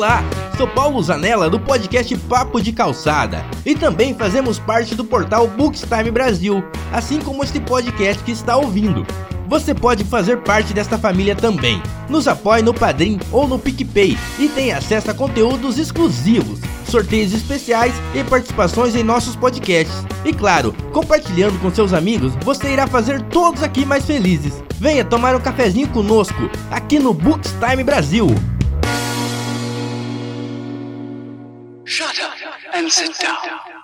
Olá, sou Paulo Zanella do podcast Papo de Calçada e também fazemos parte do portal Bookstime Brasil, assim como este podcast que está ouvindo. Você pode fazer parte desta família também. Nos apoie no Padrim ou no PicPay e tem acesso a conteúdos exclusivos, sorteios especiais e participações em nossos podcasts. E claro, compartilhando com seus amigos, você irá fazer todos aqui mais felizes. Venha tomar um cafezinho conosco aqui no Bookstime Brasil. And sit down.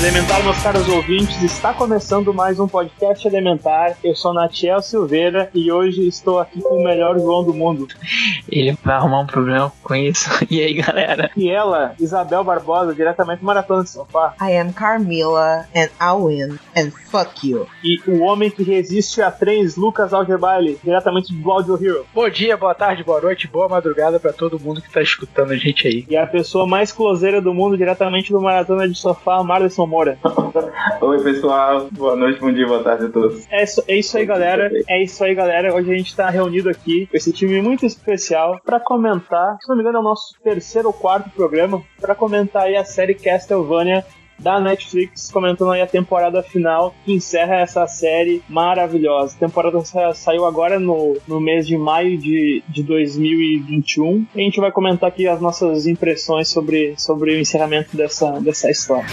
Elementar, meus caros ouvintes, está começando mais um podcast Elementar. Eu sou Natiel Silveira e hoje estou aqui com o melhor João do mundo. Ele vai arrumar um problema com isso. E aí, galera? E ela, Isabel Barbosa, diretamente do Maratona de Sofá. I am Carmilla and I'll win and fuck you. E o homem que resiste a trens, Lucas Algebaile, diretamente do Audio Hero. Bom dia, boa tarde, boa noite, boa madrugada pra todo mundo que tá escutando a gente aí. E a pessoa mais closeira do mundo, diretamente do Maratona de Sofá, Marlison Moura. Oi, pessoal. Boa noite, bom dia, boa tarde a todos. É isso, é isso aí, galera. É isso aí, galera. Hoje a gente tá reunido aqui com esse time muito especial pra comentar, se não me engano, é o nosso terceiro ou quarto programa, pra comentar aí a série Castlevania da Netflix, comentando aí a temporada final que encerra essa série maravilhosa. A temporada sa- saiu agora no, no mês de maio de, de 2021 e a gente vai comentar aqui as nossas impressões sobre, sobre o encerramento dessa, dessa história.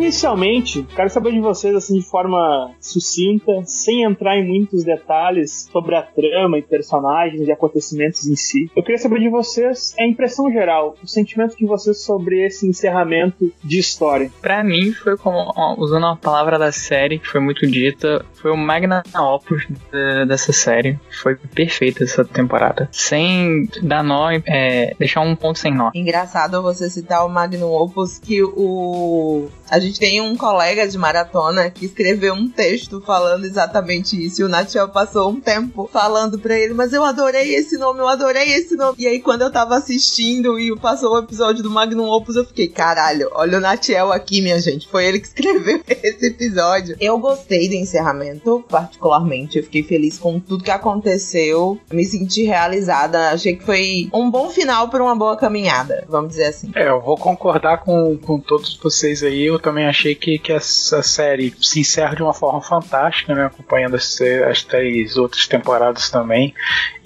Inicialmente, quero saber de vocês, assim, de forma sucinta, sem entrar em muitos detalhes sobre a trama e personagens e acontecimentos em si. Eu queria saber de vocês a impressão geral, o sentimento de vocês sobre esse encerramento de história. Pra mim, foi como, ó, usando a palavra da série, que foi muito dita, foi o magna opus da- dessa série. Foi perfeita essa temporada. Sem dar nó, é, deixar um ponto sem nó. Engraçado você citar o Magnum Opus, que o. A gente tem um colega de maratona que escreveu um texto falando exatamente isso. E o Natiel passou um tempo falando pra ele, mas eu adorei esse nome, eu adorei esse nome. E aí, quando eu tava assistindo e passou o episódio do Magnum Opus, eu fiquei, caralho, olha o Natiel aqui, minha gente. Foi ele que escreveu esse episódio. Eu gostei do encerramento, particularmente. Eu fiquei feliz com tudo que aconteceu. Me senti realizada. Achei que foi um bom final para uma boa caminhada, vamos dizer assim. É, eu vou concordar com, com todos vocês aí. Eu também achei que, que essa série se encerra de uma forma fantástica, né? Acompanhando as, as três outras temporadas também.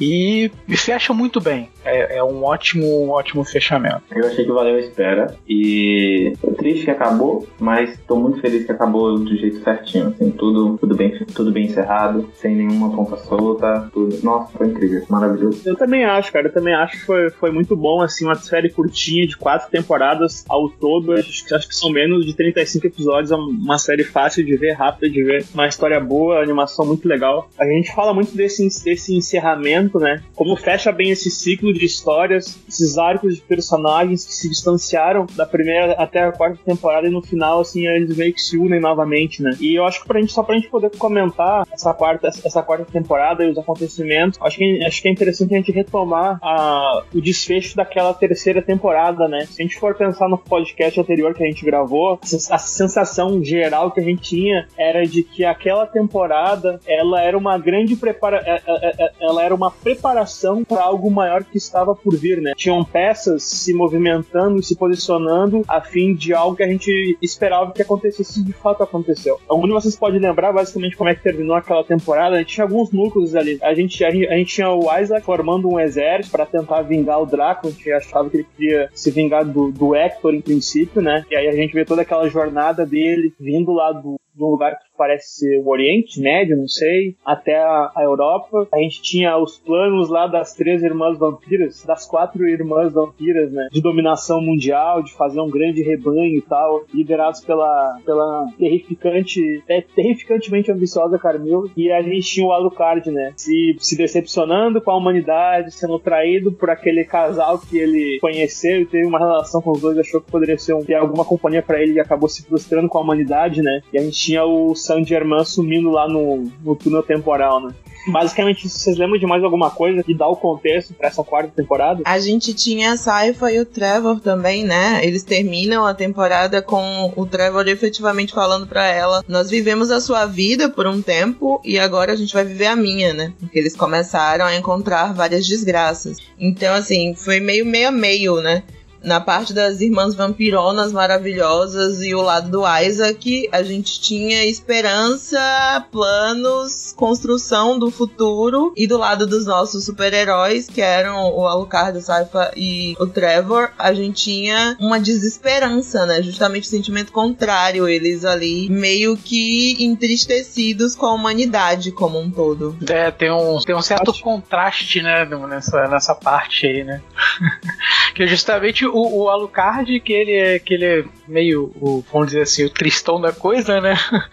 E, e fecha muito bem. É, é um ótimo, ótimo fechamento. Eu achei que valeu a espera e tô triste que acabou, mas tô muito feliz que acabou do jeito certinho, assim, tudo, tudo bem, tudo bem encerrado, sem nenhuma ponta solta, tudo. Nossa, foi incrível, maravilhoso. Eu também acho, cara. Eu também acho que foi, foi muito bom, assim, uma série curtinha de quatro temporadas ao todo. Acho, que- acho que são menos de 35 episódios. É uma série fácil de ver, rápida de ver. Uma história boa, animação muito legal. A gente fala muito desse, desse encerramento, né? Como fecha bem esse ciclo de histórias, esses arcos de personagens que se distanciaram da primeira até a quarta temporada e no final, assim, eles meio que se unem novamente, né? E eu acho que pra gente, só pra gente poder comentar essa quarta, essa quarta temporada e os acontecimentos, acho que, acho que é interessante a gente retomar a, o desfecho daquela terceira temporada, né? Se a gente for pensar no podcast anterior que a gente gravou, a sensação geral que a gente tinha era de que aquela temporada ela era uma grande prepara é- é- é- ela era uma preparação para algo maior que estava por vir, né? Tinham peças se movimentando, se posicionando a fim de algo que a gente esperava que acontecesse e de fato aconteceu. Algum de vocês pode lembrar basicamente como é que terminou aquela temporada? A gente tinha alguns núcleos ali. A gente, a gente, a gente tinha o Isaac formando um exército para tentar vingar o Draco. A gente achava que ele queria se vingar do, do Hector em princípio, né? E aí a gente vê toda aquela jornada dele vindo lá do, de um lugar que parece ser o Oriente Médio, não sei, até a, a Europa. A gente tinha os planos lá das três irmãs vampiras, das quatro irmãs vampiras, né? De dominação mundial, de fazer um grande rebanho e tal, liderados pela, pela terrificante, é, terrificantemente ambiciosa Carmil. E a gente tinha o Alucard, né? Se, se decepcionando com a humanidade, sendo traído por aquele casal que ele conheceu e teve uma relação com os dois, achou que poderia ser um, ter alguma companhia para ele e acabou se frustrando com a humanidade, né? E a gente tinha o San Germain sumindo lá no, no túnel temporal, né? Basicamente, vocês lembram de mais alguma coisa que dá o contexto pra essa quarta temporada? A gente tinha a Saifa e o Trevor também, né? Eles terminam a temporada com o Trevor efetivamente falando pra ela: Nós vivemos a sua vida por um tempo e agora a gente vai viver a minha, né? Porque eles começaram a encontrar várias desgraças. Então, assim, foi meio meio meio, né? Na parte das irmãs vampironas maravilhosas e o lado do Isaac, a gente tinha esperança, planos, construção do futuro. E do lado dos nossos super-heróis, que eram o Alucard, o Saifa e o Trevor, a gente tinha uma desesperança, né? Justamente o sentimento contrário. Eles ali meio que entristecidos com a humanidade como um todo. É, tem um, tem um certo contraste, né, nessa, nessa parte aí, né? que é justamente o, o Alucard, que ele é, que ele é meio, o, vamos dizer assim, o tristão da coisa, né?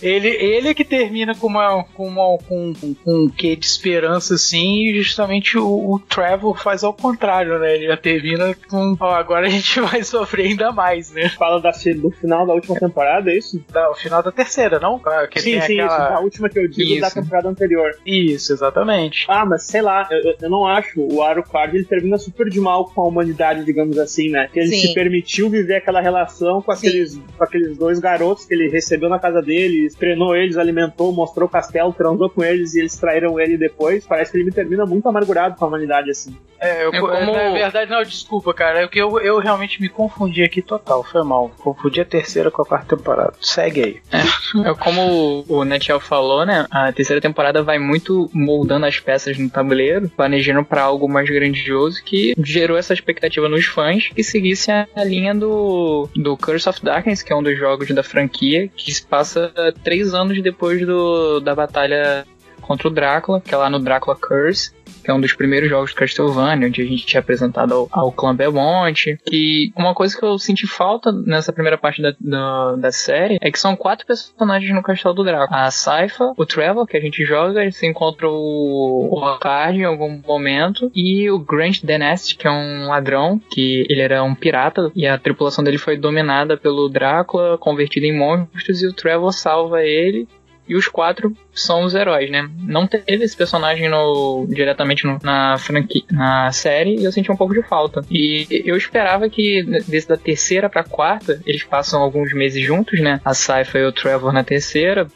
Ele, ele é que termina com uma, com uma, com, com um quê de esperança, assim, e justamente o, o Trevor faz ao contrário, né? Ele já termina com, ó, agora a gente vai sofrer ainda mais, né? Fala da, do final da última temporada, é isso? Da, o final da terceira, não? Que sim, sim, aquela... isso. A última que eu digo isso. da temporada anterior. Isso, exatamente. Ah, mas sei lá, eu, eu não acho. O Alucard, ele termina super de mal com a humanidade, digamos assim, né? Que ele sim. se permitiu viver aquela relação com aqueles, com aqueles dois garotos que ele recebeu na casa dele, treinou eles, alimentou, mostrou o castelo, transou com eles e eles traíram ele depois. Parece que ele me termina muito amargurado com a humanidade, assim. É, eu, é como... na verdade, não, desculpa, cara. É que eu, eu realmente me confundi aqui total, foi mal. Confundi a terceira com a quarta temporada. Segue aí. É, é como o Netiel falou, né? A terceira temporada vai muito moldando as peças no tabuleiro, planejando para algo mais grandioso que gerou essa expectativa nos fãs que seguisse a linha do, do Curse of Darkness, que é um dos jogos da franquia, que se passa três anos depois do, da batalha contra o Drácula, que é lá no Drácula Curse que é um dos primeiros jogos de Castlevania, onde a gente tinha apresentado ao, ao clã Belmonte. Que uma coisa que eu senti falta nessa primeira parte da, da, da, série é que são quatro personagens no Castelo do Drácula. A Saifa, o Trevor, que a gente joga, ele se encontra o, o Alucard em algum momento, e o Grant Denest, que é um ladrão, que ele era um pirata, e a tripulação dele foi dominada pelo Drácula, convertida em monstros, e o Trevor salva ele e os quatro são os heróis, né? Não teve esse personagem no, diretamente no, na franquia, na série e eu senti um pouco de falta. E eu esperava que desde a terceira pra quarta eles passam alguns meses juntos, né? A Saifa e o Trevor na terceira,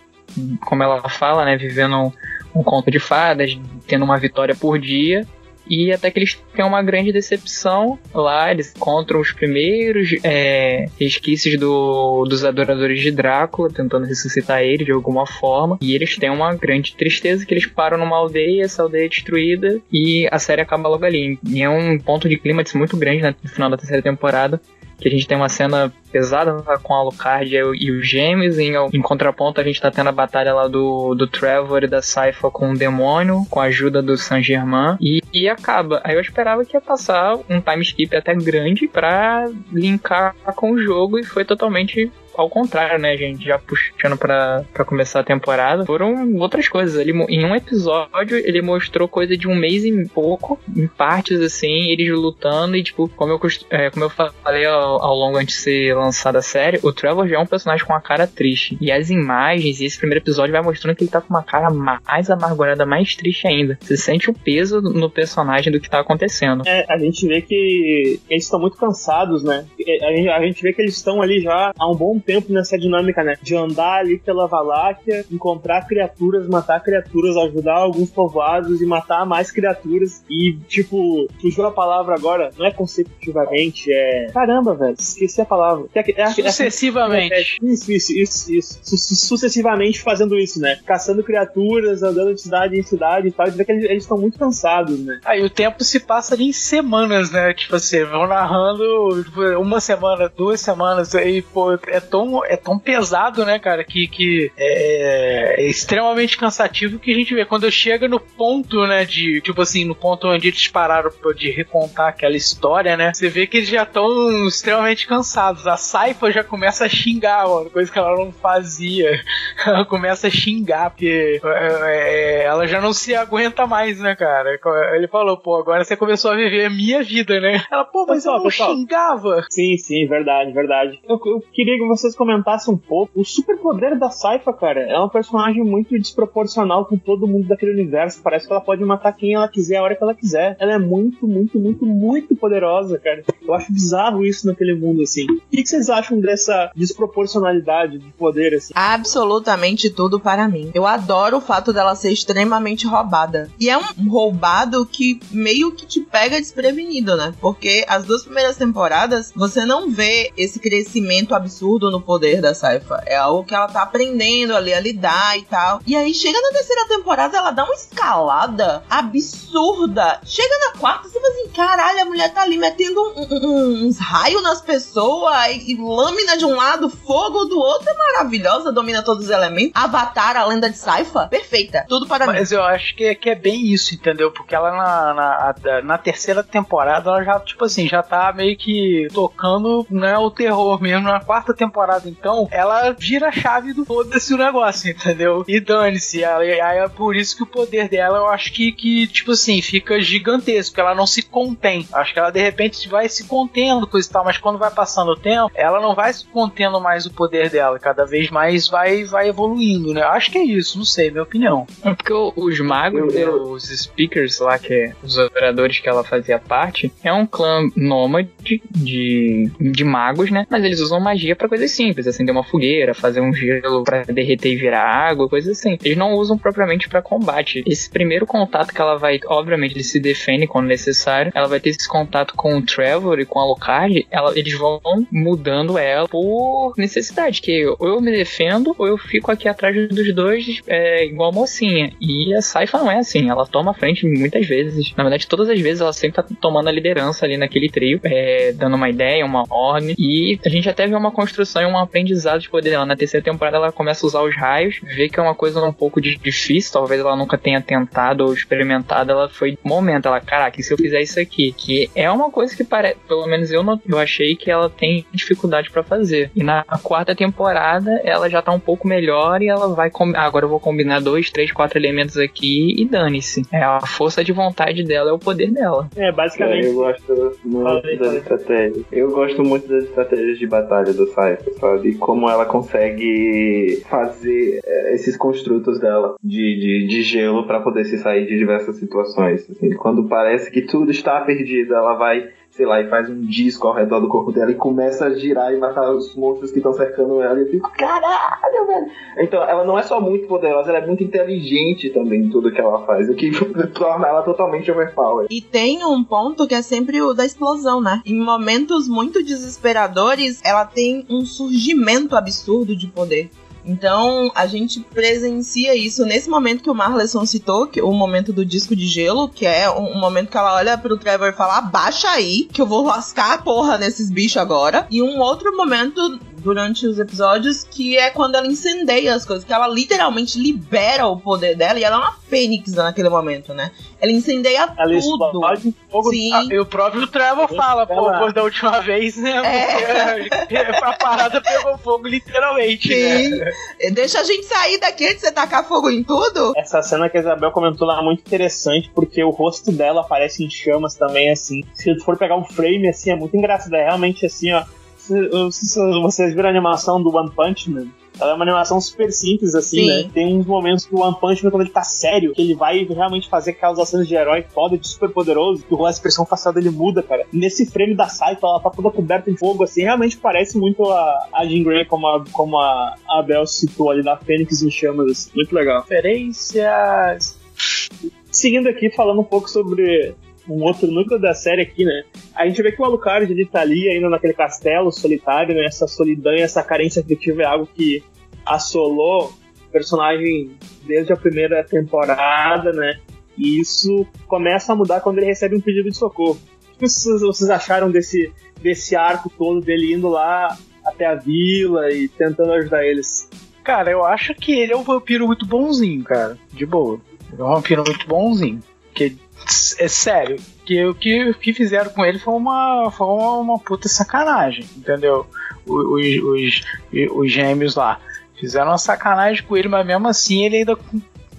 como ela fala, né? Vivendo um, um conto de fadas, tendo uma vitória por dia. E até que eles têm uma grande decepção lá, eles encontram os primeiros é, resquícios do, dos adoradores de Drácula, tentando ressuscitar ele de alguma forma. E eles têm uma grande tristeza que eles param numa aldeia, essa aldeia é destruída, e a série acaba logo ali. E é um ponto de clímax muito grande né, no final da terceira temporada que a gente tem uma cena pesada com a Alucard e os Gêmeos, em, em contraponto a gente tá tendo a batalha lá do, do Trevor e da Saifa com o demônio, com a ajuda do Saint Germain, e, e acaba. Aí eu esperava que ia passar um time skip até grande pra linkar com o jogo e foi totalmente ao contrário, né, gente? Já puxando pra, começar a temporada, foram outras coisas. Ele, em um episódio, ele mostrou coisa de um mês e pouco, em partes assim, eles lutando e, tipo, como eu, é, como eu falei ao, ao longo antes de ser lançada a série, o Trevor já é um personagem com uma cara triste. E as imagens, e esse primeiro episódio vai mostrando que ele tá com uma cara mais amargurada, mais triste ainda. Você sente o peso no personagem do que tá acontecendo. É, a gente vê que eles estão muito cansados, né? A gente vê que eles estão ali já há um bom tempo nessa dinâmica, né? De andar ali pela Valáquia, encontrar criaturas, matar criaturas, ajudar alguns povoados e matar mais criaturas. E, tipo, fugiu a palavra agora, não é consecutivamente, é. Caramba, velho, esqueci a palavra. É, é, Sucessivamente. É, isso, isso, isso, isso. sucessivamente fazendo isso, né? Caçando criaturas, andando de cidade em cidade e tal. E vê que eles estão muito cansados, né? Aí o tempo se passa ali em semanas, né? Tipo assim, vão narrando tipo, uma semana, duas semanas, e, pô, é tão, é tão pesado, né, cara, que, que é, é, extremamente cansativo que a gente vê. Quando chega no ponto, né, de, tipo assim, no ponto onde eles pararam de recontar aquela história, né, você vê que eles já estão extremamente cansados. A Saifa já começa a xingar, mano, coisa que ela não fazia. Ela começa a xingar, porque é, é, ela já não se aguenta mais, né, cara. Ele falou, pô, agora você começou a viver a minha vida, né? Ela, pô, mas pessoal, eu não pessoal. xingava. Sim, sim, verdade, verdade. Eu, eu queria que você vocês comentassem um pouco. O superpoder da Saifa, cara, é uma personagem muito desproporcional com todo mundo daquele universo. Parece que ela pode matar quem ela quiser, a hora que ela quiser. Ela é muito, muito, muito, muito poderosa, cara. Eu acho bizarro isso naquele mundo, assim. O que, vocês acham dessa desproporcionalidade de poder, assim? Absolutamente tudo para mim. Eu adoro o fato dela ser extremamente roubada. E é um roubado que meio que te pega desprevenido, né? Porque as duas primeiras temporadas você não vê esse crescimento absurdo no poder da Saifa. É algo que ela tá aprendendo ali a lidar e tal. E aí chega na terceira temporada, ela dá uma escalada absurda. Chega na quarta, você fala assim: caralho, a mulher tá ali metendo um- um- uns raios nas pessoas e, e lâmina de um lado, fogo do outro. É maravilhosa, domina todos os elementos. Avatar, a lenda de Saifa, perfeita. Tudo para mim. Mas eu acho que, que é bem isso, entendeu? Porque ela na, na, na terceira temporada, ela já, tipo assim, já tá meio que tocando né, o terror mesmo. Na quarta temporada, então, ela vira a chave do foda-se o negócio, entendeu? E dane-se. Aí aí é por isso que o poder dela, eu acho que, que, tipo assim, fica gigantesco, ela não se contém. Acho que ela, de repente, vai se contendo, coisa e tal, mas quando vai passando o tempo, ela não vai se contendo mais o poder dela. Cada vez mais vai, vai evoluindo, né? Acho que é isso, não sei, minha opinião. É Porque os magos, os speakers lá, que é os oradores que ela fazia parte, é um clã nômade de, de magos, né? Mas eles usam magia pra coisas simples, acender uma fogueira, fazer um gelo pra derreter e virar água, coisas assim. Eles não usam propriamente pra combate. Esse primeiro contato que ela vai, obviamente, ele se defende quando necessário, ela vai ter esse contato com o Trevor e com a Alucard, ela, eles vão mudando ela por necessidade, que ou eu me defendo ou eu fico aqui atrás dos dois é, igual mocinha. E a Saifa não é assim, ela toma a frente muitas vezes. Na verdade, todas as vezes ela sempre tá tomando a liderança ali naquele trio, é, dando uma ideia, uma ordem. E a gente até vê uma construção e um aprendizado de poder dela. Na terceira temporada ela começa a usar os raios, vê que é uma coisa um pouco de- difícil, talvez ela nunca tenha tentado ou experimentado. Ela foi momento, ela, caraca, e se eu fizer isso aqui? Que é uma coisa que parece, pelo menos eu não, eu achei que ela tem dificuldade pra fazer. E na quarta temporada ela já tá um pouco melhor e ela vai com... ah, agora eu vou combinar dois, três, quatro elementos aqui e dane-se. É a força de vontade dela é o poder dela. É, basicamente. eu gosto muito Falei, das falei. estratégias. Eu gosto muito das estratégias de batalha do Saifa, sabe? Como ela consegue fazer eh, esses construtos dela de, de, de gelo pra poder se sair de diversas situações. assim. quando parece que tudo está perdido, ela vai sei lá, e faz um disco ao redor do corpo dela e começa a girar e matar os monstros que estão cercando ela. E eu fico, caralho, velho. Então, ela não é só muito poderosa, ela é muito inteligente também em tudo que ela faz, o que torna ela totalmente overpowered. E tem um ponto que é sempre o da explosão, né? Em momentos muito desesperadores, ela tem um surgimento absurdo de poder. Então, a gente presencia isso nesse momento que o Marleson citou, que o momento do disco de gelo, que é um, um momento que ela olha pro Trevor e fala: abaixa aí, que eu vou lascar a porra nesses bichos agora. E um outro momento durante os episódios que é quando ela incendeia as coisas, que ela literalmente libera o poder dela e ela é uma fênix naquele momento, né? Ela incendeia Ela tudo. explode fogo. Sim. Ah, e o próprio Trevor fala, pô, depois da última vez, né? É. Porque a parada pegou fogo literalmente, Sim. né? Deixa a gente sair daqui antes de você tacar fogo em tudo. Essa cena que a Isabel comentou lá é muito interessante, porque o rosto dela aparece em chamas também, assim. Se tu for pegar um frame, assim, é muito engraçado. É realmente assim, ó. Vocês viram a animação do One Punch Man, ela é uma animação super simples, assim, Sim. né? Tem uns momentos que o One Punch Man, quando ele tá sério, que ele vai realmente fazer aquelas ações de herói foda, de super poderoso, que a expressão facial dele muda, cara. Nesse frame da Saifa, ela tá toda coberta em fogo, assim, realmente parece muito a, a Jean Grey, como a, como a Abel citou ali, da Fênix em chamas, assim. Muito legal. Referências. Seguindo aqui, falando um pouco sobre um outro núcleo da série aqui, né? A gente vê que o Alucard ele tá ali ainda naquele castelo solitário, né? Essa solidão e essa carência afetiva é algo que assolou o personagem desde a primeira temporada, né? E isso começa a mudar quando ele recebe um pedido de socorro. O que vocês, acharam desse, desse arco todo dele indo lá até a vila e tentando ajudar eles? Cara, eu acho que ele é um vampiro muito bonzinho, cara. De boa. Ele é um vampiro muito bonzinho. Que, é sério, que o que, que fizeram com ele foi uma, foi uma, uma puta sacanagem, entendeu? Os, os, os, os gêmeos lá. Fizeram uma sacanagem com ele, mas mesmo assim ele ainda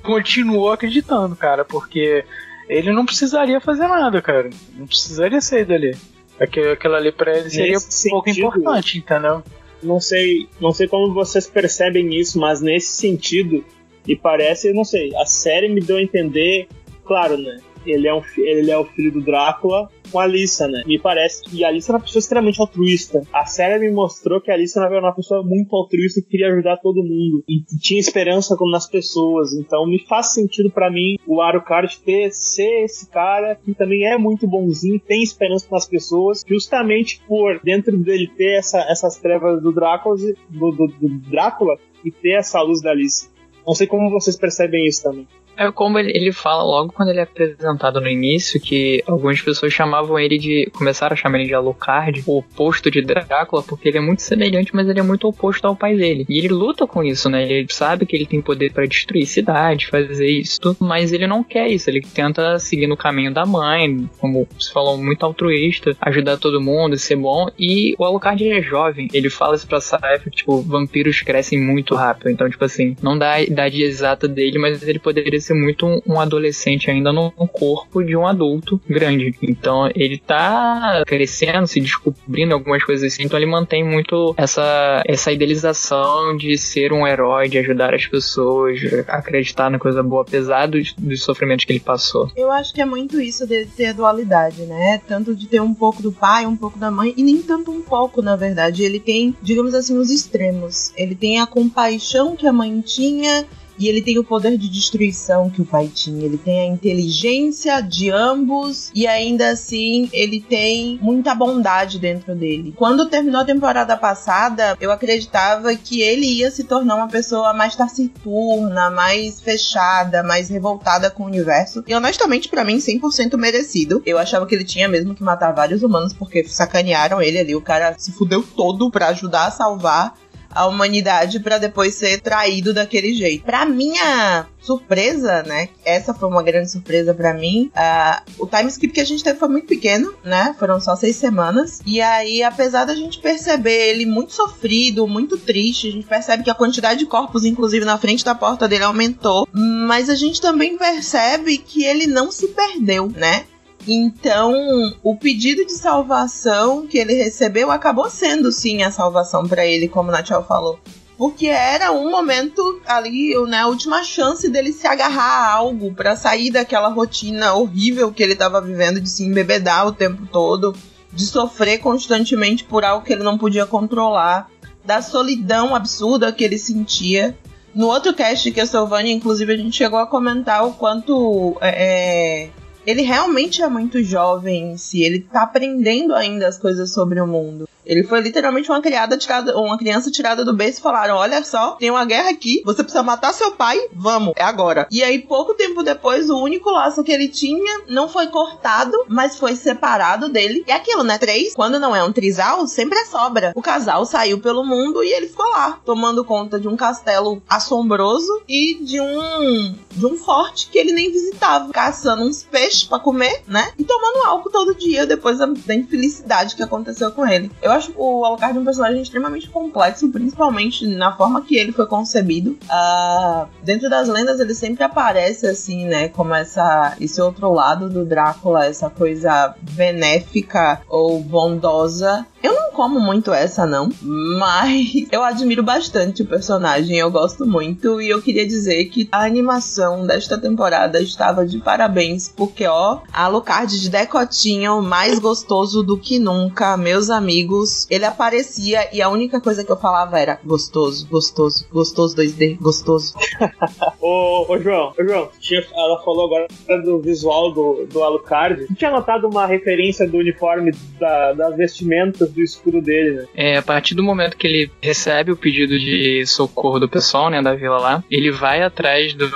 continuou acreditando, cara, porque ele não precisaria fazer nada, cara. Não precisaria sair dali. Aquilo, aquilo ali pra ele seria Nesse pouco sentido- importante, entendeu? não sei, não sei como vocês percebem isso, mas nesse sentido, me parece, não sei, a série me deu a entender, claro, né? Ele é, um, ele é o filho do Drácula com a Alissa, né? Me parece que a Alissa é uma pessoa extremamente altruísta. A série me mostrou que a Alissa era uma pessoa muito altruísta que queria ajudar todo mundo e tinha esperança nas pessoas. Então me faz sentido para mim o Arucard ter ser esse cara que também é muito bonzinho, tem esperança nas pessoas, justamente por dentro dele ter essa, essas trevas do Drácula, do, do, do Drácula e ter essa luz da Alice. Não sei como vocês percebem isso também. É como ele, ele fala logo quando ele é apresentado no início que algumas pessoas chamavam ele de. começaram a chamar ele de Alucard, o oposto de Drácula, porque ele é muito semelhante, mas ele é muito oposto ao pai dele. E ele luta com isso, né? Ele sabe que ele tem poder para destruir cidade, fazer isso, mas ele não quer isso. Ele tenta seguir no caminho da mãe, como você falou, muito altruísta, ajudar todo mundo, ser bom. E o Alucard é jovem. Ele fala isso pra Cypher, tipo, vampiros crescem muito rápido. Então, tipo assim, não dá a idade exata dele, mas ele poderia ser muito um, adolescente ainda no, corpo de um adulto grande. Então ele tá crescendo, se descobrindo algumas coisas assim, então ele mantém muito essa, essa idealização de ser um herói, de ajudar as pessoas, acreditar na coisa boa, apesar dos, dos sofrimentos que ele passou. Eu acho que é muito isso de ter dualidade, né? Tanto de ter um pouco do pai, um pouco da mãe, e nem tanto um pouco, na verdade. Ele tem, digamos assim, os extremos. Ele tem a compaixão que a mãe tinha e ele tem o poder de destruição que o pai tinha. Ele tem a inteligência de ambos e ainda assim ele tem muita bondade dentro dele. Quando terminou a temporada passada, eu acreditava que ele ia se tornar uma pessoa mais taciturna, mais fechada, mais revoltada com o universo. E honestamente, para mim, 100% merecido. Eu achava que ele tinha mesmo que matar vários humanos porque sacanearam ele ali. O cara se fudeu todo para ajudar a salvar a humanidade para depois ser traído daquele jeito. Para minha surpresa, né? Essa foi uma grande surpresa para mim. Uh, o time skip que a gente teve foi muito pequeno, né? Foram só seis semanas. E aí, apesar da gente perceber ele muito sofrido, muito triste, a gente percebe que a quantidade de corpos, inclusive na frente da porta dele, aumentou. Mas a gente também percebe que ele não se perdeu, né? Então, o pedido de salvação que ele recebeu acabou sendo sim a salvação para ele, como Natiel falou. Porque era um momento ali, né, a última chance dele se agarrar a algo para sair daquela rotina horrível que ele estava vivendo de se embebedar o tempo todo, de sofrer constantemente por algo que ele não podia controlar, da solidão absurda que ele sentia. No outro cast que a Sylvania, inclusive, a gente chegou a comentar o quanto é, é ele realmente é muito jovem em si, ele tá aprendendo ainda as coisas sobre o mundo. Ele foi literalmente uma criada tirada, uma criança tirada do berço e falaram: "Olha só, tem uma guerra aqui, você precisa matar seu pai, vamos, é agora". E aí pouco tempo depois, o único laço que ele tinha não foi cortado, mas foi separado dele. E é aquilo, né? Três, quando não é um trisal, sempre é sobra. O casal saiu pelo mundo e ele ficou lá, tomando conta de um castelo assombroso e de um de um forte que ele nem visitava, caçando uns peixes para comer, né? E tomando álcool todo dia depois da, da infelicidade que aconteceu com ele. Eu acho o Alucard um personagem extremamente complexo, principalmente na forma que ele foi concebido. Uh, dentro das lendas ele sempre aparece assim, né? Como essa, esse outro lado do Drácula, essa coisa benéfica ou bondosa eu não como muito essa, não, mas eu admiro bastante o personagem, eu gosto muito e eu queria dizer que a animação desta temporada estava de parabéns, porque ó, Alucard de decotinho, mais gostoso do que nunca, meus amigos, ele aparecia e a única coisa que eu falava era gostoso, gostoso, gostoso 2D, gostoso. ô, ô, João, ô, João, tinha, ela falou agora do visual do, do Alucard, tinha notado uma referência do uniforme da, das vestimentas do escudo dele, né? É, a partir do momento que ele recebe o pedido de socorro do pessoal, né, da vila lá, ele vai atrás do,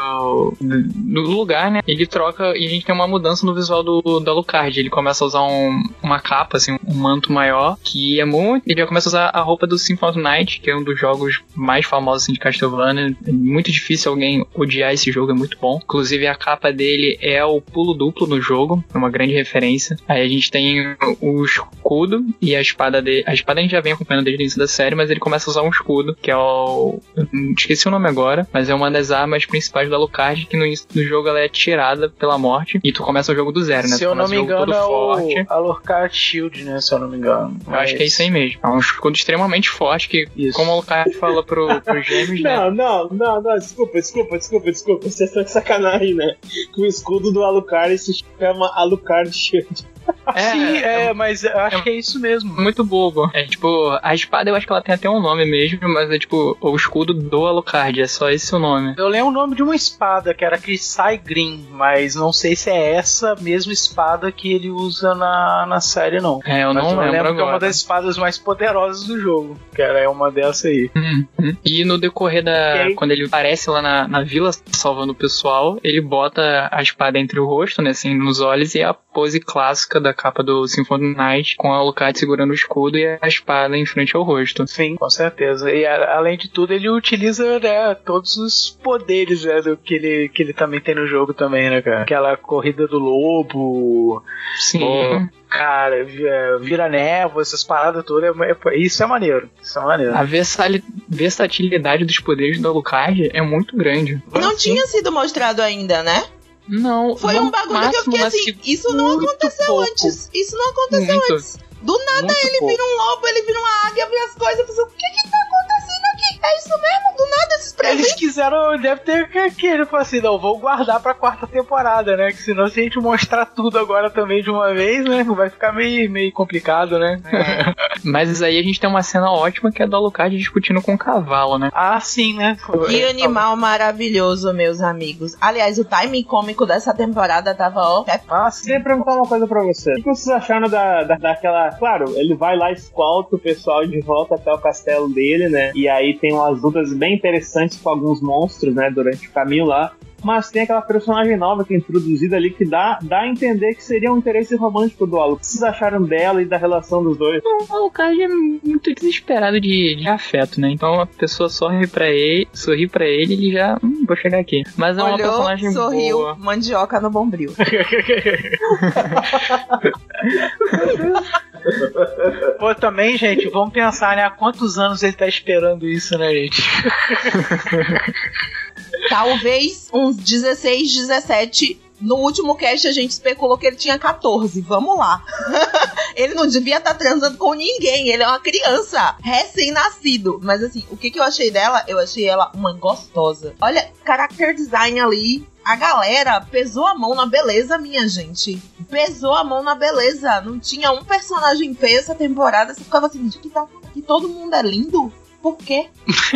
do, lugar, né? Ele troca e a gente tem uma mudança no visual do, do Alucard. Ele começa a usar um, uma capa, assim, um manto maior, que é muito. Ele já começa a usar a roupa do Symphony of Night, que é um dos jogos mais famosos assim, de Castlevania. É muito difícil alguém odiar esse jogo, é muito bom. Inclusive, a capa dele é o pulo duplo no jogo, é uma grande referência. Aí a gente tem o escudo e a espada dele. A espada a gente já vem acompanhando desde o início da série, mas ele começa a usar um escudo, que é o. Eu esqueci o nome agora, mas é uma das armas principais do Alucard, que no início do jogo ela é tirada pela morte. E tu começa o jogo do zero, né? Se eu não me engano, é o Alucard Shield, né? Se eu não me engano. Eu acho que é isso aí mesmo. É um escudo extremamente forte que, Isso. como o Alucard fala pro, pro gêmeos, né? Não, não, não, não, desculpa, desculpa, desculpa, desculpa. Vocês estão de sacanagem, né? Que o escudo do Alucard se chama Alucard Shield. É, Sim, é- é, mas eu acho que é isso mesmo. Muito bobo. É tipo, a espada eu acho que ela tem até um nome mesmo, mas é tipo o escudo do Alucard, é só esse o nome. Eu lembro o nome de uma espada que era Crisai Green, mas não sei se é essa mesma espada que ele usa na, na série, não. É, eu Mas não eu lembro lembro que é uma agora. das espadas mais poderosas do jogo. Que ela é uma dessa aí. Uhum. E no decorrer da. Quando ele aparece lá na, na vila salvando o pessoal, ele bota a espada entre o rosto, né? Assim, nos olhos, e a pose clássica da capa do Symphony Night, com a Alucard segurando o escudo e a espada em frente ao rosto. Sim, com certeza. E a- além de tudo, ele utiliza né, todos os poderes né, do que, ele, que ele também tem no jogo também, né, cara? Aquela corrida do lobo, Sim. Pô. cara, é, vira névoa, essas paradas todas. é- é- Isso é maneiro. Isso é maneiro. A versatilidade dos poderes do Alucard é muito grande. Não tinha sido mostrado ainda, né? Não, Foi no um bagulho que eu máximo fiquei assim, isso não aconteceu pouco. antes. Isso não aconteceu Muito. antes. Do nada ele pouco. vira um lobo, ele vira uma águia, vira as coisas. Eu pensei, o que que tá acontecendo É isso mesmo? Do nada esses Eles presentes? quiseram, deve ter que- que ele falou assim, não, vou guardar pra quarta temporada, né? Que senão se a gente mostrar tudo agora também de uma vez, né? Vai ficar meio, meio complicado, né? Mas aí a gente tem uma cena ótima que é do Alucard discutindo com o cavalo, né? ah, sim, né? Que animal maravilhoso, meus amigos. Aliás, o timing cômico dessa temporada tava, ó, é Ah, sim. Queria perguntar uma coisa pra você. O que vocês acharam da, da- daquela. Claro, ele vai lá e escolta o pessoal de volta até o castelo dele, né? E aí tem umas lutas bem interessantes com alguns monstros, né? Durante o caminho lá. Mas tem aquela personagem nova que é introduzida ali que dá, dá a entender que seria um interesse romântico do Alu. O que vocês acharam dela e da relação dos dois? O Alucard é muito desesperado de, de afeto, né? Então a pessoa sorri pra ele, sorri pra ele e ele já, hum, vou chegar aqui. Mas é uma olhou, personagem sorriu, boa. mandioca no bombril. Pô, também, gente, vamos pensar, né? Há quantos anos ele tá esperando isso, né, gente? Talvez uns 16, 17. No último cast a gente especulou que ele tinha 14. Vamos lá. ele não devia estar transando com ninguém. Ele é uma criança, recém-nascido. Mas assim, o que, que eu achei dela? Eu achei ela uma gostosa. Olha, character design ali. A galera pesou a mão na beleza, minha gente. Pesou a mão na beleza. Não tinha um personagem feio essa temporada. Você ficava assim, que, tá, que todo mundo é lindo? Por quê?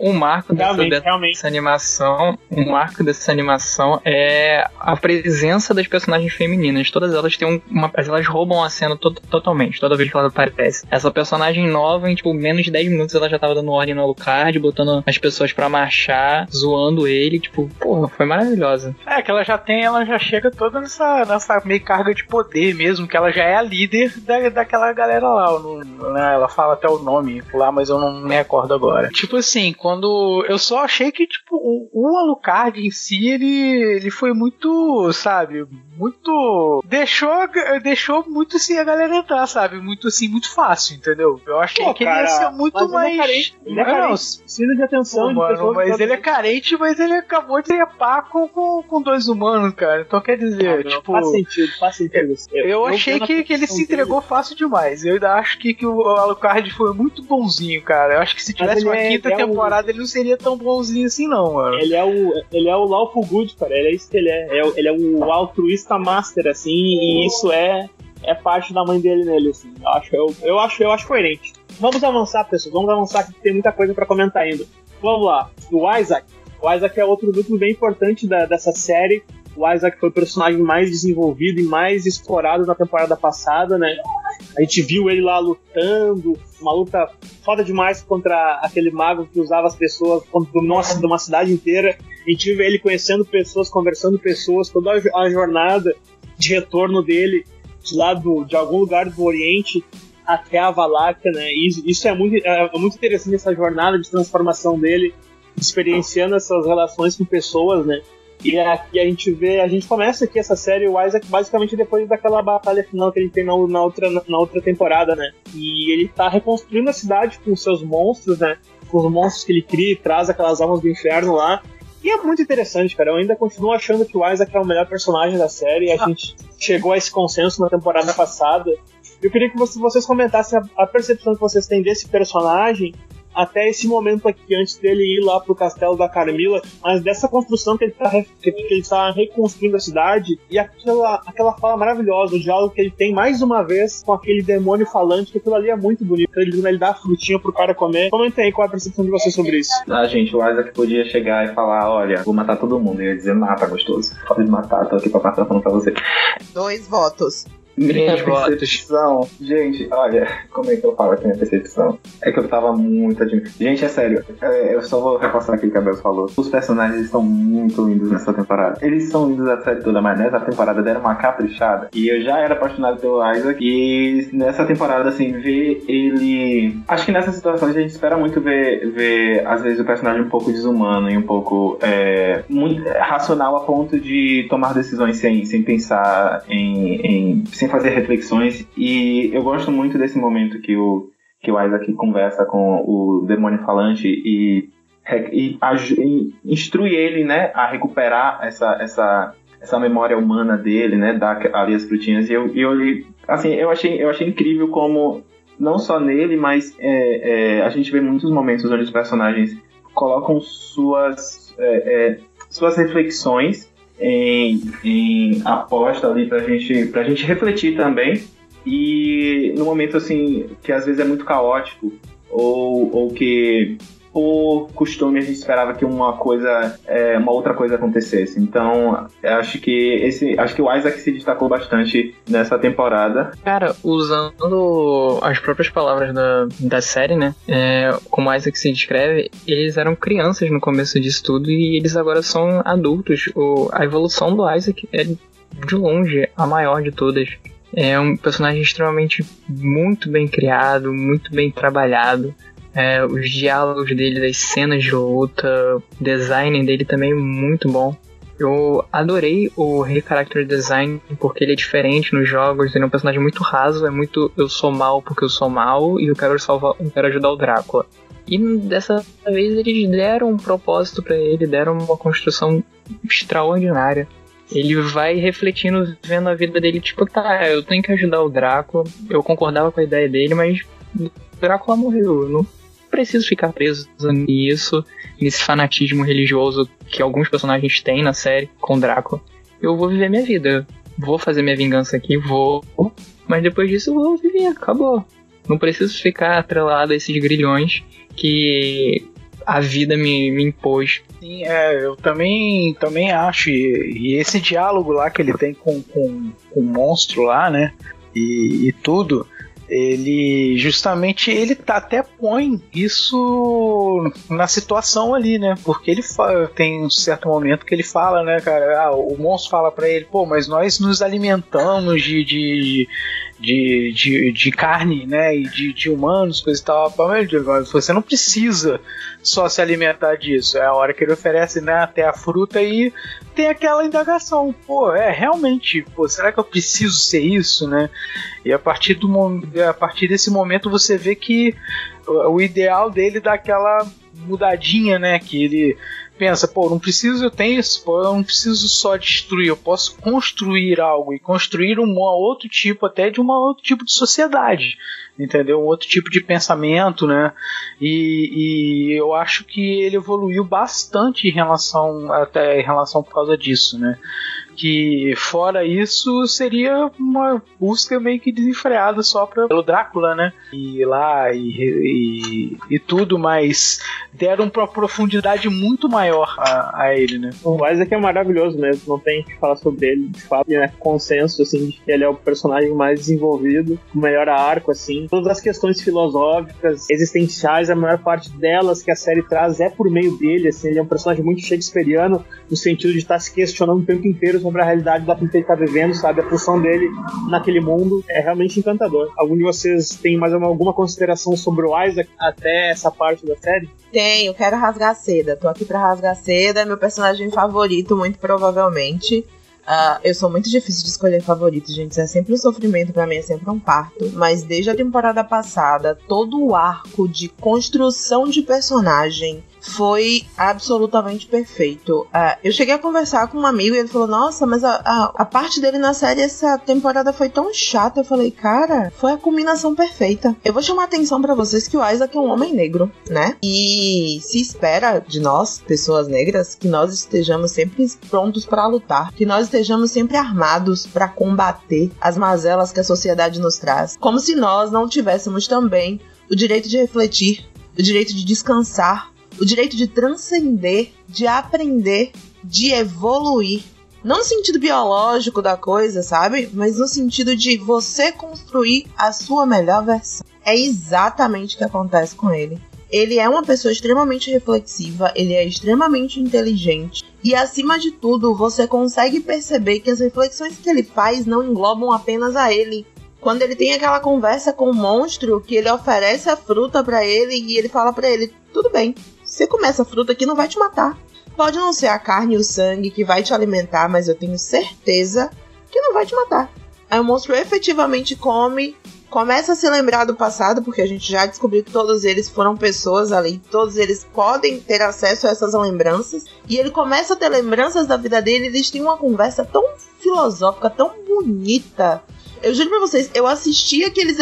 O marco dessa, Realmente, dessa realmente. animação, o marco dessa animação é a presença das personagens femininas. Todas elas têm um- uma, elas roubam a cena to- totalmente, toda vez que ela aparece. Essa personagem nova, em tipo menos de 10 minutos ela já tava dando ordem no Alucard, botando as pessoas pra marchar, zoando ele, tipo, porra, foi maravilhosa. É, que ela já tem, ela já chega toda nessa, nessa meio carga de poder mesmo, que ela já é a líder da, daquela galera lá. não- né, ela fala até o nome lá, mas eu não me recordo agora. Tipo assim, quando. Eu só achei que, tipo, o, o Alucard em si, ele, ele foi muito, sabe, muito. Deixou, deixou muito assim a galera entrar, sabe? Muito assim, muito fácil, entendeu? Eu achei Pô, que ele ia ser muito mas ele é mais. carente, ele é Não, carente. Precisa de atenção Pô, mano, mas todas- ele é carente, mas ele acabou de trepar com, com, com dois humanos, cara. Então quer dizer, Ah, não, tipo. Faz sentido, faz sentido. Eu, achei na que, que ele se entregou fácil demais. Eu ainda acho que, que o Alucard foi muito bonzinho, cara. Eu acho que se tivesse ele uma é- quinta é um- temporada, ele não seria tão bonzinho assim, não, mano. Ele é o, ele é o lawful good, cara. Ele é isso que ele é. É o- Ele é o altruísta master, assim, e isso é, é parte da mãe dele nele, assim. Eu acho, eu, eu acho, eu acho coerente. Vamos avançar, pessoal. Vamos avançar que tem muita coisa pra comentar ainda. Vamos lá. O Isaac. O Isaac é outro núcleo bem importante da- dessa série. O Isaac foi o personagem mais desenvolvido e mais explorado na temporada passada, né? A gente viu ele lá lutando, uma luta foda demais contra aquele mago que usava as pessoas, uma, uma cidade inteira. A gente viu ele conhecendo pessoas, conversando pessoas, toda a jo- a jornada de retorno dele de lá do, de algum lugar do Oriente até a Valáquia, né? E isso é muito, é, é muito interessante essa jornada de transformação dele, experienciando essas relações com pessoas, né? E aqui a gente vê, a gente começa aqui essa série, o Isaac, basicamente depois daquela batalha final que ele tem na, na outra, na outra temporada, né? E ele tá reconstruindo a cidade com seus monstros, né? Com os monstros que ele cria e traz aquelas almas do inferno lá. E é muito interessante, cara. Eu ainda continuo achando que o Isaac é o melhor personagem da série. A gente chegou a esse consenso na temporada passada. Eu queria que você- vocês comentassem a percepção que vocês têm desse personagem até esse momento aqui, antes dele ir lá pro castelo da Carmila, mas dessa construção que ele tá, que, que ele tá reconstruindo a cidade e aquela, aquela fala maravilhosa, o diálogo que ele tem mais uma vez com aquele demônio falante, que aquilo ali é muito bonito. Ele, ele dá a frutinha pro cara comer. Comentem aí qual é a percepção de vocês sobre isso. Ah, gente, o Isaac podia chegar e falar, olha, vou matar todo mundo. E eu ia dizer, mata, gostoso. Pode matar, tô aqui pra passar pano pra você. Dois votos. Minha percepção, gente, olha, como é que eu falo aqui minha percepção? É que eu tava muito admirado. Gente, é sério, é, eu só vou reforçar aquilo que a Bel falou. Os personagens estão muito lindos nessa temporada. Eles são lindos a série toda, mas nessa temporada deram uma caprichada. E eu já era apaixonado pelo Isaac. E nessa temporada, assim, ver ele. Acho que nessas situações a gente espera muito ver, ver às vezes, o personagem um pouco desumano e um pouco é, muito racional a ponto de tomar decisões sem, sem pensar em, em sem fazer reflexões. E eu gosto muito desse momento que o que o Isaac conversa com o demônio falante e, e, e instrui ele né a recuperar essa essa essa memória humana dele né dar ali as frutinhas. E eu, eu assim eu achei eu achei incrível como não só nele mas é, é, a gente vê muitos momentos onde os personagens colocam suas é, é, suas reflexões em, em aposta ali pra gente, pra gente refletir também. E no momento assim, que às vezes é muito caótico, ou, ou que por costume a gente esperava que uma coisa, é, uma outra coisa acontecesse. Então, acho que esse, acho que o Isaac se destacou bastante nessa temporada. Cara, usando as próprias palavras da, da série, né? É, como o Isaac se descreve, eles eram crianças no começo disso tudo e eles agora são adultos. O, a evolução do Isaac é de longe a maior de todas. É um personagem extremamente muito bem criado, muito bem trabalhado. É, os diálogos dele, as cenas de luta, o design dele também é muito bom. Eu adorei o Re-Character Design porque ele é diferente nos jogos, ele é um personagem muito raso, é muito eu sou mal porque eu sou mal e eu quero salvar, eu quero ajudar o Drácula. E dessa vez eles deram um propósito pra ele, deram uma construção extraordinária. Ele vai refletindo, vendo a vida dele, tipo, tá, eu tenho que ajudar o Drácula. Eu concordava com a ideia dele, mas o Drácula morreu. Eu não preciso ficar preso nisso, nesse fanatismo religioso que alguns personagens têm na série com Drácula. Eu vou viver minha vida. Vou fazer minha vingança aqui, vou. Mas depois disso eu vou viver, acabou. Não preciso ficar atrelado a esses grilhões que a vida me, me impôs. Sim, é, eu também, também acho. E, e esse diálogo lá que ele tem com, com, com o monstro lá, né? E, e tudo, ele justamente ele tá, até põe isso na situação ali, né? Porque ele tem um certo momento que ele fala, né, cara? Ah, o monstro fala pra ele, pô, mas nós nos alimentamos de, de, de, de, de carne, né? E de, de humanos, coisa e tal. Você não precisa só se alimentar disso. É a hora que ele oferece, né, até a fruta e tem aquela indagação, pô, é realmente, pô, será que eu preciso ser isso, né? E a partir do a partir desse momento você vê que o, ideal dele dá aquela mudadinha, né, que ele pensa, pô, não preciso, eu tenho isso, pô, eu não preciso só destruir, eu posso construir algo e construir um outro tipo até de um outro tipo de sociedade, entendeu? Um outro tipo de pensamento, né? E, e eu acho que ele evoluiu bastante em relação até em relação por causa disso, né? Que fora isso seria uma busca meio que desenfreada só pra, pelo Drácula, né? E lá e, e, e tudo, mas deram uma profundidade muito maior a, a ele, né? O Isaac é maravilhoso mesmo, não tem o que falar sobre ele. De fato, né, consenso, assim, de que ele é o personagem mais desenvolvido, o melhor arco, assim. Todas as questões filosóficas, existenciais, a maior parte delas que a série traz é por meio dele, assim. Ele é um personagem muito shakespeariano, no sentido de estar se questionando o tempo inteiro sobre a realidade da que ele está vivendo, sabe? A função dele naquele mundo é realmente encantador. Algum de vocês tem mais uma- alguma consideração sobre o Isaac até essa parte da série? Tenho, quero rasgar seda. Tô aqui pra rasgar seda, é meu personagem favorito, muito provavelmente. Ah, eu sou muito difícil de escolher favorito, gente. Isso é sempre um sofrimento pra mim, é sempre um parto. Mas desde a temporada passada, todo o arco de construção de personagem foi absolutamente perfeito. Uh, eu cheguei a conversar com um amigo e ele falou: Nossa, mas a, a, a, parte dele na série essa temporada foi tão chata. Eu falei: Cara, foi a combinação perfeita. Eu vou chamar a atenção para vocês que o Isaac é um homem negro, né? E se espera de nós, pessoas negras, que nós estejamos sempre prontos para lutar, que nós estejamos sempre armados para combater as mazelas que a sociedade nos traz. Como se nós não tivéssemos também o direito de refletir, o direito de descansar o direito de transcender, de aprender, de evoluir. Não no sentido biológico da coisa, sabe? Mas no sentido de você construir a sua melhor versão. É exatamente o que acontece com ele. Ele é uma pessoa extremamente reflexiva, ele é extremamente inteligente. E acima de tudo, você consegue perceber que as reflexões que ele faz não englobam apenas a ele. Quando ele tem aquela conversa com o monstro, que ele oferece a fruta para ele e ele fala para ele: "Tudo bem, você comer essa fruta aqui não vai te matar. Pode não ser a carne e o sangue que vai te alimentar, mas eu tenho certeza que não vai te matar. Aí o monstro efetivamente come, começa a se lembrar do passado, porque a gente já descobriu que todos eles foram pessoas ali, todos eles podem ter acesso a essas lembranças, e ele começa a ter lembranças da vida dele, eles têm uma conversa tão filosófica, tão bonita. Eu juro pra vocês, eu assisti aqueles,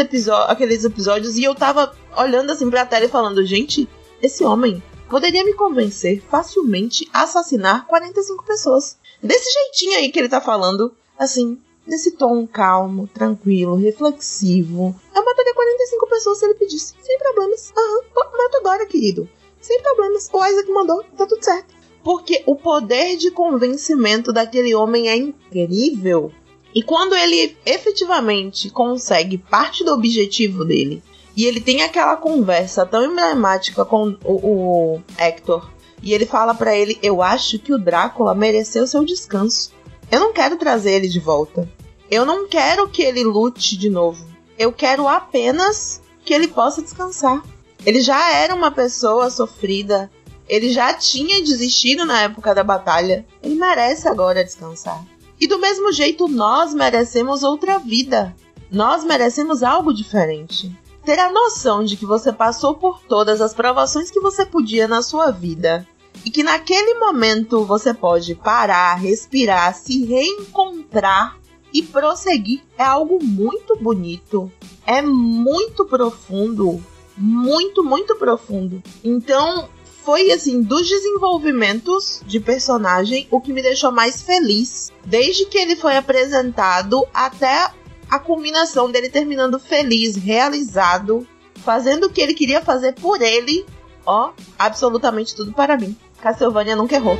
aqueles episódios e eu tava olhando assim pra tela e falando, gente, esse homem poderia me convencer facilmente a assassinar 45 pessoas. Desse jeitinho aí que ele tá falando, assim, nesse tom calmo, tranquilo, reflexivo. Eu mataria 45 pessoas se ele pedisse, sem problemas. Aham, uhum, mata agora, querido. Sem problemas. O Isaac mandou, tá tudo certo. Porque o poder de convencimento daquele homem é incrível. E quando ele efetivamente consegue parte do objetivo dele, e ele tem aquela conversa tão emblemática com o, o Hector. E ele fala para ele: Eu acho que o Drácula mereceu seu descanso. Eu não quero trazer ele de volta. Eu não quero que ele lute de novo. Eu quero apenas que ele possa descansar. Ele já era uma pessoa sofrida. Ele já tinha desistido na época da batalha. Ele merece agora descansar. E do mesmo jeito, nós merecemos outra vida. Nós merecemos algo diferente ter a noção de que você passou por todas as provações que você podia na sua vida e que naquele momento você pode parar, respirar, se reencontrar e prosseguir é algo muito bonito, é muito profundo, muito, muito profundo. Então, foi assim, dos desenvolvimentos de personagem, o que me deixou mais feliz. Desde que ele foi apresentado até a culminação dele terminando feliz, realizado, fazendo o que ele queria fazer por ele, ó, absolutamente tudo para mim. Castlevania nunca errou.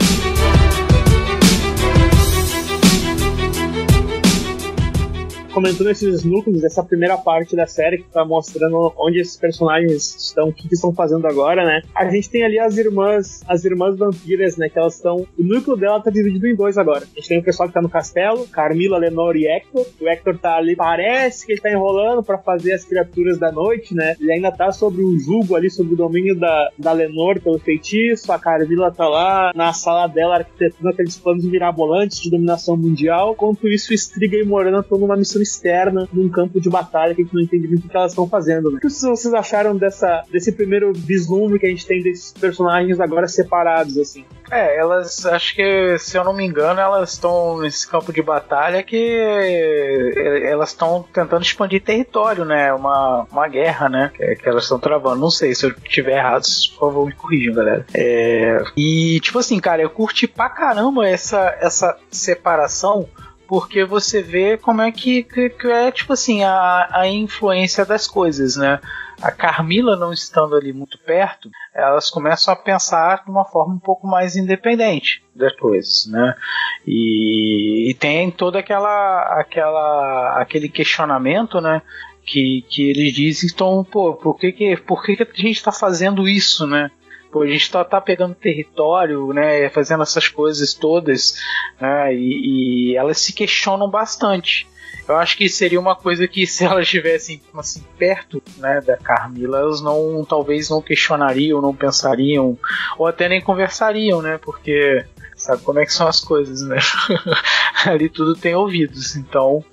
Comentando esses núcleos dessa primeira parte da série que tá mostrando onde esses personagens estão, o que, que estão fazendo agora, né? A gente tem ali as irmãs, as irmãs vampiras, né? Que elas estão. O núcleo dela tá dividido em dois agora. A gente tem o pessoal que tá no castelo, Carmila, Lenor e Hector. O Hector tá ali, parece que ele tá enrolando para fazer as criaturas da noite, né? Ele ainda tá sobre o jugo ali, sobre o domínio da, da Lenor pelo feitiço. A Carmila tá lá na sala dela arquitetando aqueles planos mirabolantes de dominação mundial. Enquanto isso, Striga e Morana estão numa missão externa num campo de batalha que a gente não entende muito o que elas estão fazendo. Né? O que vocês acharam dessa, desse primeiro vislumbre que a gente tem desses personagens agora separados, assim? É, elas, acho que, se eu não me engano, elas estão nesse campo de batalha que elas estão tentando expandir território, né? Uma, uma guerra, né? Que, que elas estão travando. Não sei se eu tiver errado, por favor, me corrijam, galera. É, e, tipo assim, cara, eu curti pra caramba essa, essa separação porque você vê como é que, que, que, é tipo assim a, a influência das coisas, né? A Carmila não estando ali muito perto, elas começam a pensar de uma forma um pouco mais independente das coisas, né? E, e tem toda aquela, aquela aquele questionamento, né? Que, que eles dizem, então, pô, por que, que, por que, que a gente está fazendo isso, né? Pô, a gente tá, tá pegando território, né, fazendo essas coisas todas, né, e, e elas se questionam bastante. Eu acho que seria uma coisa que se elas estivessem assim perto, né, da Carmila, elas não, talvez não questionariam, não pensariam, ou até nem conversariam, né, porque sabe como é que são as coisas, né? Ali tudo tem ouvidos, então,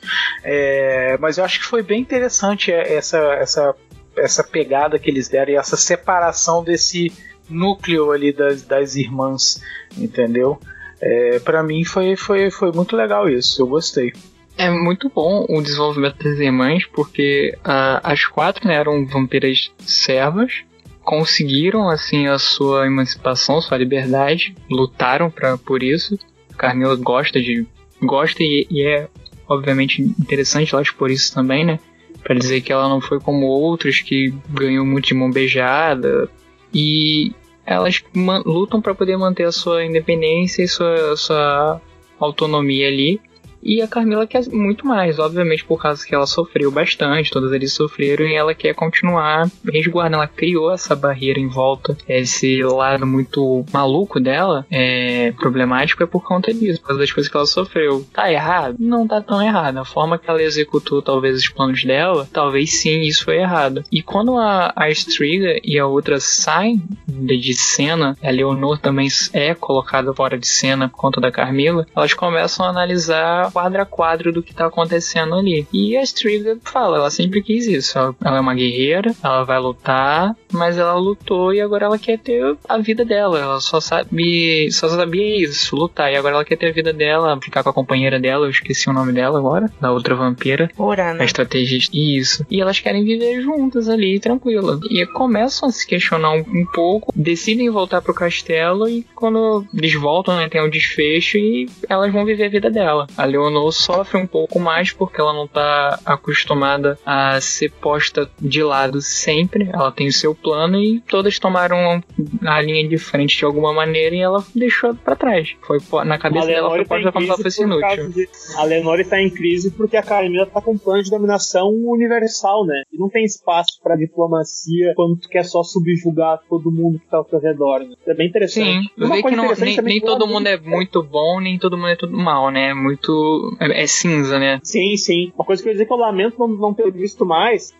é, mas eu acho que foi bem interessante essa essa essa pegada que eles deram e essa separação desse núcleo ali das, das irmãs, entendeu? É, para mim foi, foi, foi muito legal isso, eu gostei. É muito bom o desenvolvimento das irmãs, porque uh, as quatro né, eram vampiras servas, conseguiram assim a sua emancipação, sua liberdade, lutaram pra, por isso. Carmila gosta de gosta e, e é obviamente interessante ela por isso também, né? Para dizer que ela não foi como outros que ganhou muito de mão beijada e elas lutam para poder manter a sua independência e sua, sua autonomia ali e a Carmila quer muito mais, obviamente, por causa que ela sofreu bastante, todas eles sofreram e ela quer continuar resguardando. Ela criou essa barreira em volta. Esse lado muito maluco dela, é problemático, é por conta disso, por causa das coisas que ela sofreu. Tá errado? Não tá tão errado. A forma que ela executou, talvez, os planos dela, talvez sim, isso foi errado. E quando a, a Striga e a outra saem de cena, a Leonor também é colocada fora de cena por conta da Carmila, elas começam a analisar quadro a quadro do que tá acontecendo ali. E a Striga fala, ela sempre quis isso. Ela, ela, é uma guerreira, ela vai lutar, mas ela lutou e agora ela quer ter a vida dela. Ela só sabe, só sabia isso, lutar. E agora ela quer ter a vida dela, ficar com a companheira dela, eu esqueci o nome dela agora, da outra vampira. Orana. A estrategista. Isso. E elas querem viver juntas ali, tranquila. E começam a se questionar um, um pouco, decidem voltar pro castelo e quando eles voltam, né, tem um desfecho e elas vão viver a vida dela. A Leonor sofre um pouco mais porque ela não está acostumada a ser posta de lado sempre. Ela tem o seu plano e todas tomaram a linha de frente de alguma maneira e ela deixou para trás. Foi na cabeça dela foi posta como se ela fosse inútil. De... A Leonor está em crise porque a Carmila está com um plano de dominação universal, né? E não tem espaço para diplomacia quando tu quer só subjugar todo mundo que tá ao teu redor. Né? É bem interessante. Sim, vê que não, nem, nem todo mundo é muito bom, nem todo mundo é tudo mal, né? Muito é, é, cinza, né? Sim, sim. Uma coisa que eu ia dizer que eu lamento não, não ter visto mais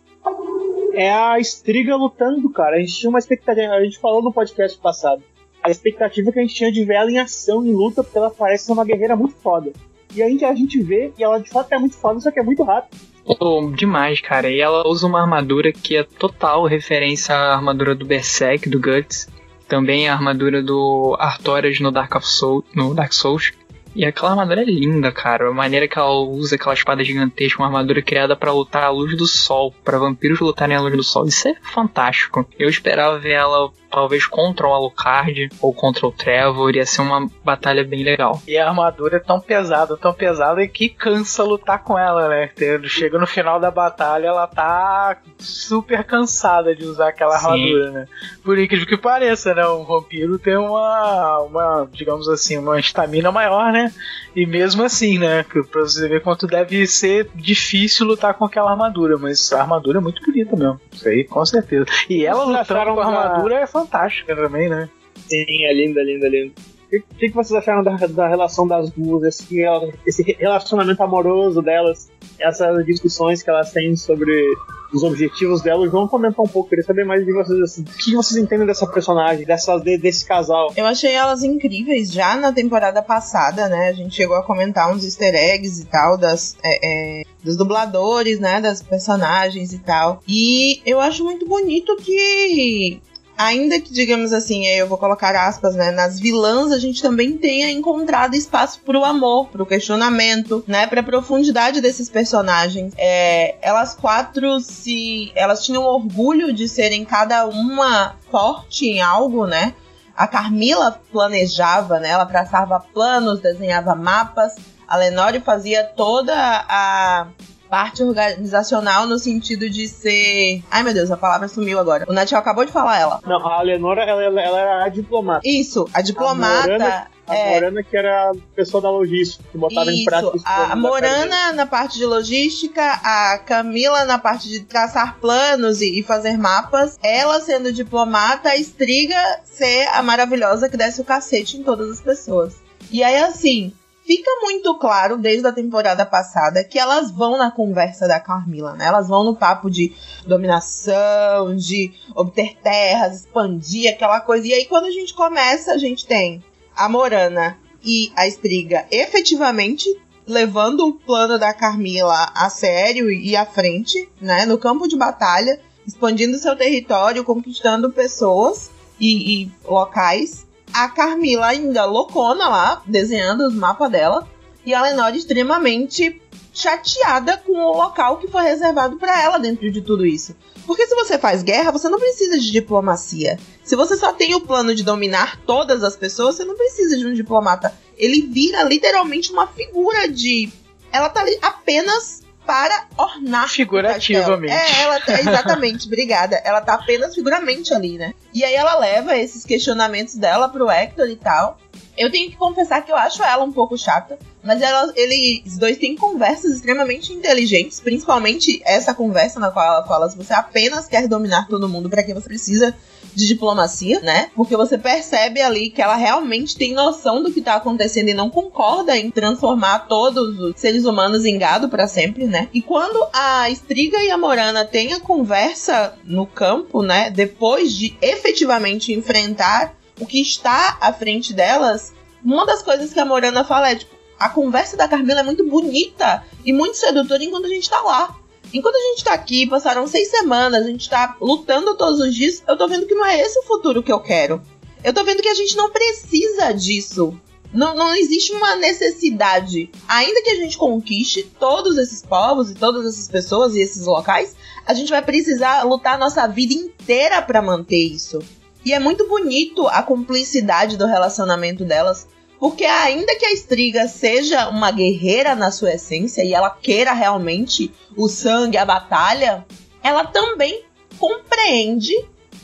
é a Striga lutando, cara. A gente tinha uma expectativa, a gente falou no podcast passado. A expectativa que a gente tinha de ver ela em ação, em luta, porque ela parece ser uma guerreira muito foda. E a gente, a gente vê, e ela de fato é muito foda, só que é muito rápido. Oh, demais, cara. E ela usa uma armadura que é total referência à armadura do Berserk, do Guts. Também a armadura do Artorias no Dark, Soul, no Dark Souls. E aquela armadura é linda, cara. A maneira que ela usa aquela espada gigantesca, uma armadura criada para lutar à luz do sol, para vampiros lutarem à luz do sol. Isso é fantástico. Eu esperava ver ela talvez contra o Alucard ou contra o Trevor, ia ser uma batalha bem legal. E a armadura é tão pesada, tão pesada que cansa lutar com ela, né? Chega no final da batalha, ela tá super cansada de usar aquela Sim. armadura, né? Por incrível que pareça, né? Um vampiro tem uma, uma digamos assim, uma estamina maior, né? E mesmo assim, né? Pra você ver quanto deve ser difícil lutar com aquela armadura, mas a armadura é muito bonita mesmo. Isso aí, com certeza. E ela lutando com a armadura é fantástica também, né? Sim, é linda, linda, linda. O que, que, vocês acharam da, da relação das duas, esse, esse relacionamento amoroso delas, essas discussões que elas têm sobre os objetivos delas? Vamos comentar um pouco, queria saber mais de vocês, assim, o que vocês entendem dessa personagem, dessas, desse casal? Eu achei elas incríveis já na temporada passada, né? A gente chegou a comentar uns easter eggs e tal das, é, é, dos dubladores, né? Das personagens e tal. E eu acho muito bonito que ainda que, digamos assim, eu vou colocar aspas, né, nas vilãs a gente também tenha encontrado espaço pro amor, pro questionamento, né, pra profundidade desses personagens. É, elas quatro se... elas tinham orgulho de serem cada uma forte em algo, né, a Carmila planejava, né, ela traçava planos, desenhava mapas, a Lenore fazia toda a parte organizacional no sentido de ser. Ai meu Deus, a palavra sumiu agora. O Natil acabou de falar ela. Não, a Leonora, ela, ela, ela era a diplomata. Isso, a diplomata. A Morana, a é... Morana que era a pessoa da logística, que botava Isso, em prática A Morana na parte de logística, a Camila na parte de traçar planos e, e fazer mapas. Ela sendo diplomata, a Estriga ser a maravilhosa que desce o cacete em todas as pessoas. E aí, assim, fica muito claro desde a temporada passada que elas vão na conversa da Carmila, né? Elas vão no papo de dominação, de obter terras, expandir aquela coisa. E aí quando a gente começa, a gente tem a Morana e a Estriga efetivamente levando o plano da Carmila a sério e à frente, né, no campo de batalha, expandindo seu território, conquistando pessoas e, e locais. A Carmila ainda loucona lá, desenhando os mapas dela. E a Lenore extremamente chateada com o local que foi reservado para ela dentro de tudo isso. Porque se você faz guerra, você não precisa de diplomacia. Se você só tem o plano de dominar todas as pessoas, você não precisa de um diplomata. Ele vira literalmente uma figura de. Ela tá ali apenas para ornar. Figurativamente. É, ela tá, exatamente, obrigada. Ela tá apenas figuramente ali, né? E aí ela leva esses questionamentos dela pro Hector e tal. Eu tenho que confessar que eu acho ela um pouco chata, mas ela, eles dois têm conversas extremamente inteligentes, principalmente essa conversa na qual ela fala: se você apenas quer dominar todo mundo, para que você precisa de diplomacia, né? Porque você percebe ali que ela realmente tem noção do que tá acontecendo e não concorda em transformar todos os seres humanos em gado para sempre, né? E quando a Estriga e a Morana têm a conversa no campo, né? Depois de efetivamente enfrentar o que está à frente delas, uma das coisas que a Morana fala é, tipo, a conversa da Carmela é muito bonita e muito sedutora enquanto a gente tá lá. Enquanto a gente tá aqui, passaram seis semanas, a gente tá lutando todos os dias, eu tô vendo que não é esse o futuro que eu quero. Eu tô vendo que a gente não precisa disso. Não, não existe uma necessidade. Ainda que a gente conquiste todos esses povos e todas essas pessoas e esses locais, a gente vai precisar lutar a nossa vida inteira para manter isso. E é muito bonito a cumplicidade do relacionamento delas, porque ainda que a Estriga seja uma guerreira na sua essência e ela queira realmente o sangue, a batalha, ela também compreende,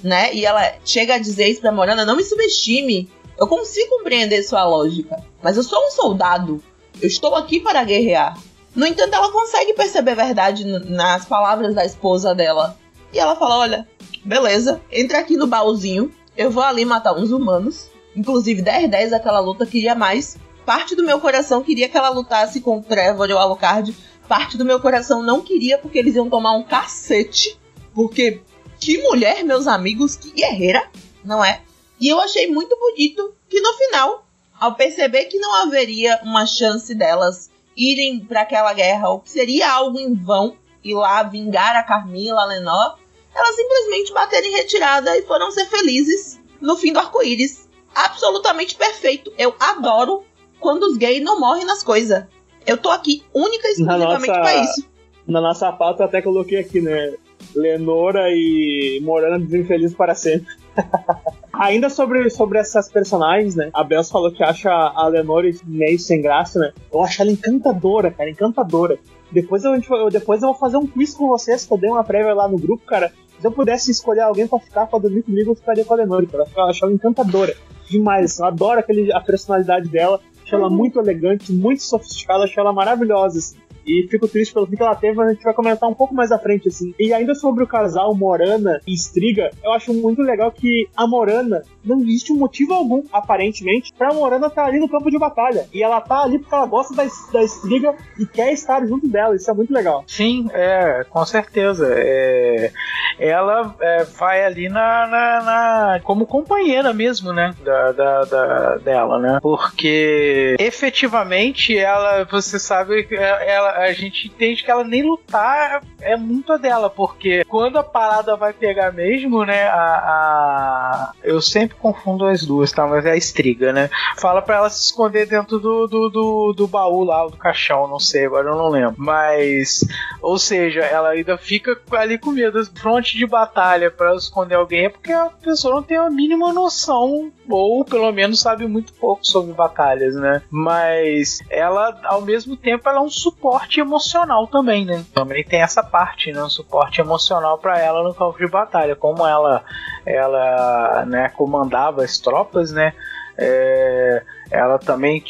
né? E ela chega a dizer isso pra Morana: não me subestime. Eu consigo compreender sua lógica, mas eu sou um soldado. Eu estou aqui para guerrear. No entanto, ela consegue perceber a verdade nas palavras da esposa dela. E ela fala: Olha, beleza, entra aqui no baúzinho. Eu vou ali matar uns humanos. Inclusive, 10-10 aquela luta queria mais. Parte do meu coração queria que ela lutasse com o Trevor ou o Alucard. Parte do meu coração não queria porque eles iam tomar um cacete. Porque que mulher, meus amigos, que guerreira, não é? E eu achei muito bonito que no final, ao perceber que não haveria uma chance delas irem para aquela guerra, ou que seria algo em vão ir lá vingar a Carmila, a Lenor, elas simplesmente bateram em retirada e foram ser felizes no fim do arco-íris. Absolutamente perfeito. Eu adoro quando os gays não morrem nas coisas. Eu tô aqui única e exclusivamente nossa, pra isso. Na nossa pauta eu até coloquei aqui, né? Lenora e Morana vivem felizes para sempre. Ainda sobre, sobre essas personagens, né? A Bels falou que acha a Lenora meio sem graça, né? Eu acho ela encantadora, cara, encantadora. Depois eu, depois eu vou fazer um quiz com vocês, que eu dei uma prévia lá no grupo, cara. Se eu pudesse escolher alguém pra ficar, pra dormir comigo, eu ficaria com a Lenore, cara. Eu acho ela encantadora. Demais, assim. Eu adoro aquele, a personalidade dela. Acho ela muito elegante, muito sofisticada, acho ela maravilhosa, assim. E fico triste pelo fim que ela teve, mas a gente vai comentar um pouco mais à frente, assim. E ainda sobre o casal Morana e Striga, eu acho muito legal que a Morana não existe um motivo algum, aparentemente, pra Morana estar tá ali no campo de batalha. E ela tá ali porque ela gosta da, da Striga e quer estar junto dela. Isso é muito legal. Sim, é, com certeza. É, ela é, vai ali na, na, na, como companheira mesmo, né? Da, da, da, dela, né? Porque efetivamente ela, você sabe, ela, a gente entende que ela nem lutar é muito a dela, porque quando a parada vai pegar mesmo, né? A, a... eu sempre confundo as duas, tá? Mas é a estriga, né? Fala para ela se esconder dentro do, do, do, do baú lá, do caixão, não sei, agora eu não lembro. Mas, ou seja, ela ainda fica ali com medo. Fronte de batalha para esconder alguém é porque a pessoa não tem a mínima noção, ou pelo menos sabe muito pouco sobre batalhas, né? Mas ela, ao mesmo tempo, ela é um suporte suporte emocional também, né? Também tem essa parte, né? Um suporte emocional para ela no campo de batalha. Como ela, ela né, comandava as tropas, né? É, ela também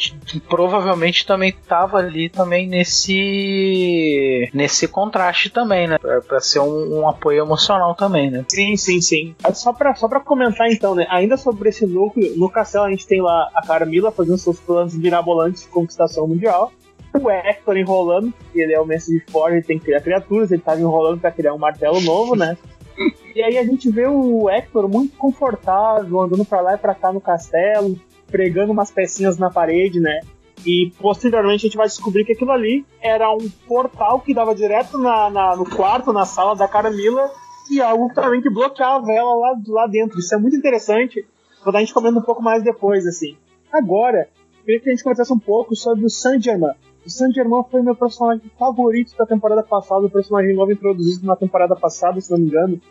provavelmente também estava ali também nesse nesse contraste também, né? Para ser um, um, apoio emocional também, né? Sim, sim, sim. Só para só para comentar então, né? Ainda sobre esse núcleo, no castelo a gente tem lá a Carmila fazendo seus planos mirabolantes de conquistação mundial o Hector enrolando, que ele é o mestre de Forge, ele tem que criar criaturas, ele tava enrolando para criar um martelo novo, né? E aí a gente vê o Hector muito confortável, andando para lá e pra cá no castelo, pregando umas pecinhas na parede, né? E posteriormente a gente vai descobrir que aquilo ali era um portal que dava direto na, na no quarto, na sala da Carmila, e algo também que bloqueava ela lá, lá dentro. Isso é muito interessante. Vou dar a gente comendo um pouco mais depois, assim. Agora, queria que a gente conversasse um pouco sobre o Saint Germain. O Saint Germain foi meu personagem favorito da temporada passada, o personagem novo introduzido na temporada passada, se não me engano.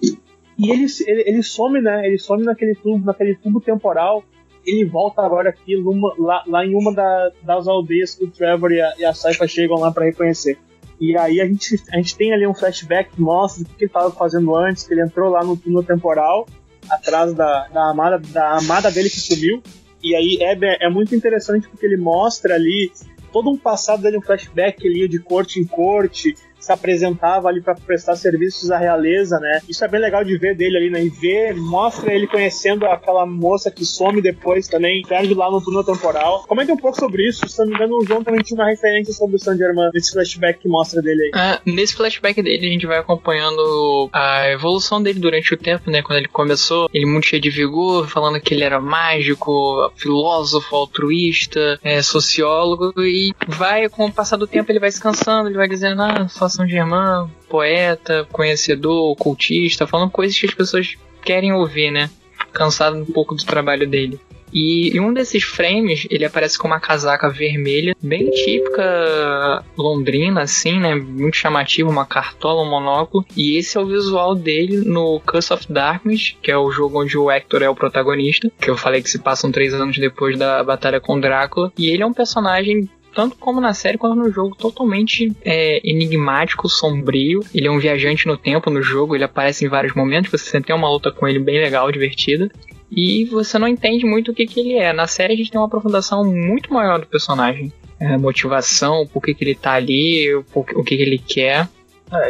E ele, ele, ele some, né? Ele some naquele tubo, naquele tubo temporal. Ele volta agora aqui numa, lá, lá em uma da, das aldeias que o Trevor e a, e a Saifa chegam lá para reconhecer. E aí a gente, a gente tem ali um flashback que mostra o que ele estava fazendo antes, que ele entrou lá no túnel temporal, atrás da, da, amada, da amada dele que sumiu. E aí é, é muito interessante porque ele mostra ali todo um passado dele, um flashback ali de corte em corte, se apresentava ali para prestar serviços à realeza, né? Isso é bem legal de ver dele ali, né? E ver, mostra ele conhecendo aquela moça que some depois também, perde lá no túnel temporal. Comenta um pouco sobre isso. Se não me engano, o João também tinha uma referência sobre o Saint Germain nesse flashback que mostra dele aí. Ah, nesse flashback dele, a gente vai acompanhando a evolução dele durante o tempo, né? Quando ele começou, ele muito cheio de vigor, falando que ele era mágico, filósofo, altruísta, é, sociólogo, e vai, com o passar do tempo, ele vai se cansando, ele vai dizendo, ah, só São Germain, poeta, conhecedor, cultista, falando coisas que as pessoas querem ouvir, né? Cansado um pouco do trabalho dele. E em um desses frames, ele aparece com uma casaca vermelha, bem típica londrina, assim, né? Muito chamativa, uma cartola, um monóculo. E esse é o visual dele no Curse of Darkness, que é o jogo onde o Hector é o protagonista, que eu falei que se passam três anos depois da batalha com Drácula. E ele é um personagem tanto como na série quanto no jogo, totalmente é, enigmático, sombrio. Ele é um viajante no tempo no jogo, ele aparece em vários momentos, você tem uma luta com ele bem legal, divertida. E você não entende muito o que, que ele é. Na série a gente tem uma aprofundação muito maior do personagem. É, motivação, por que, que ele tá ali, o, o que, que ele quer.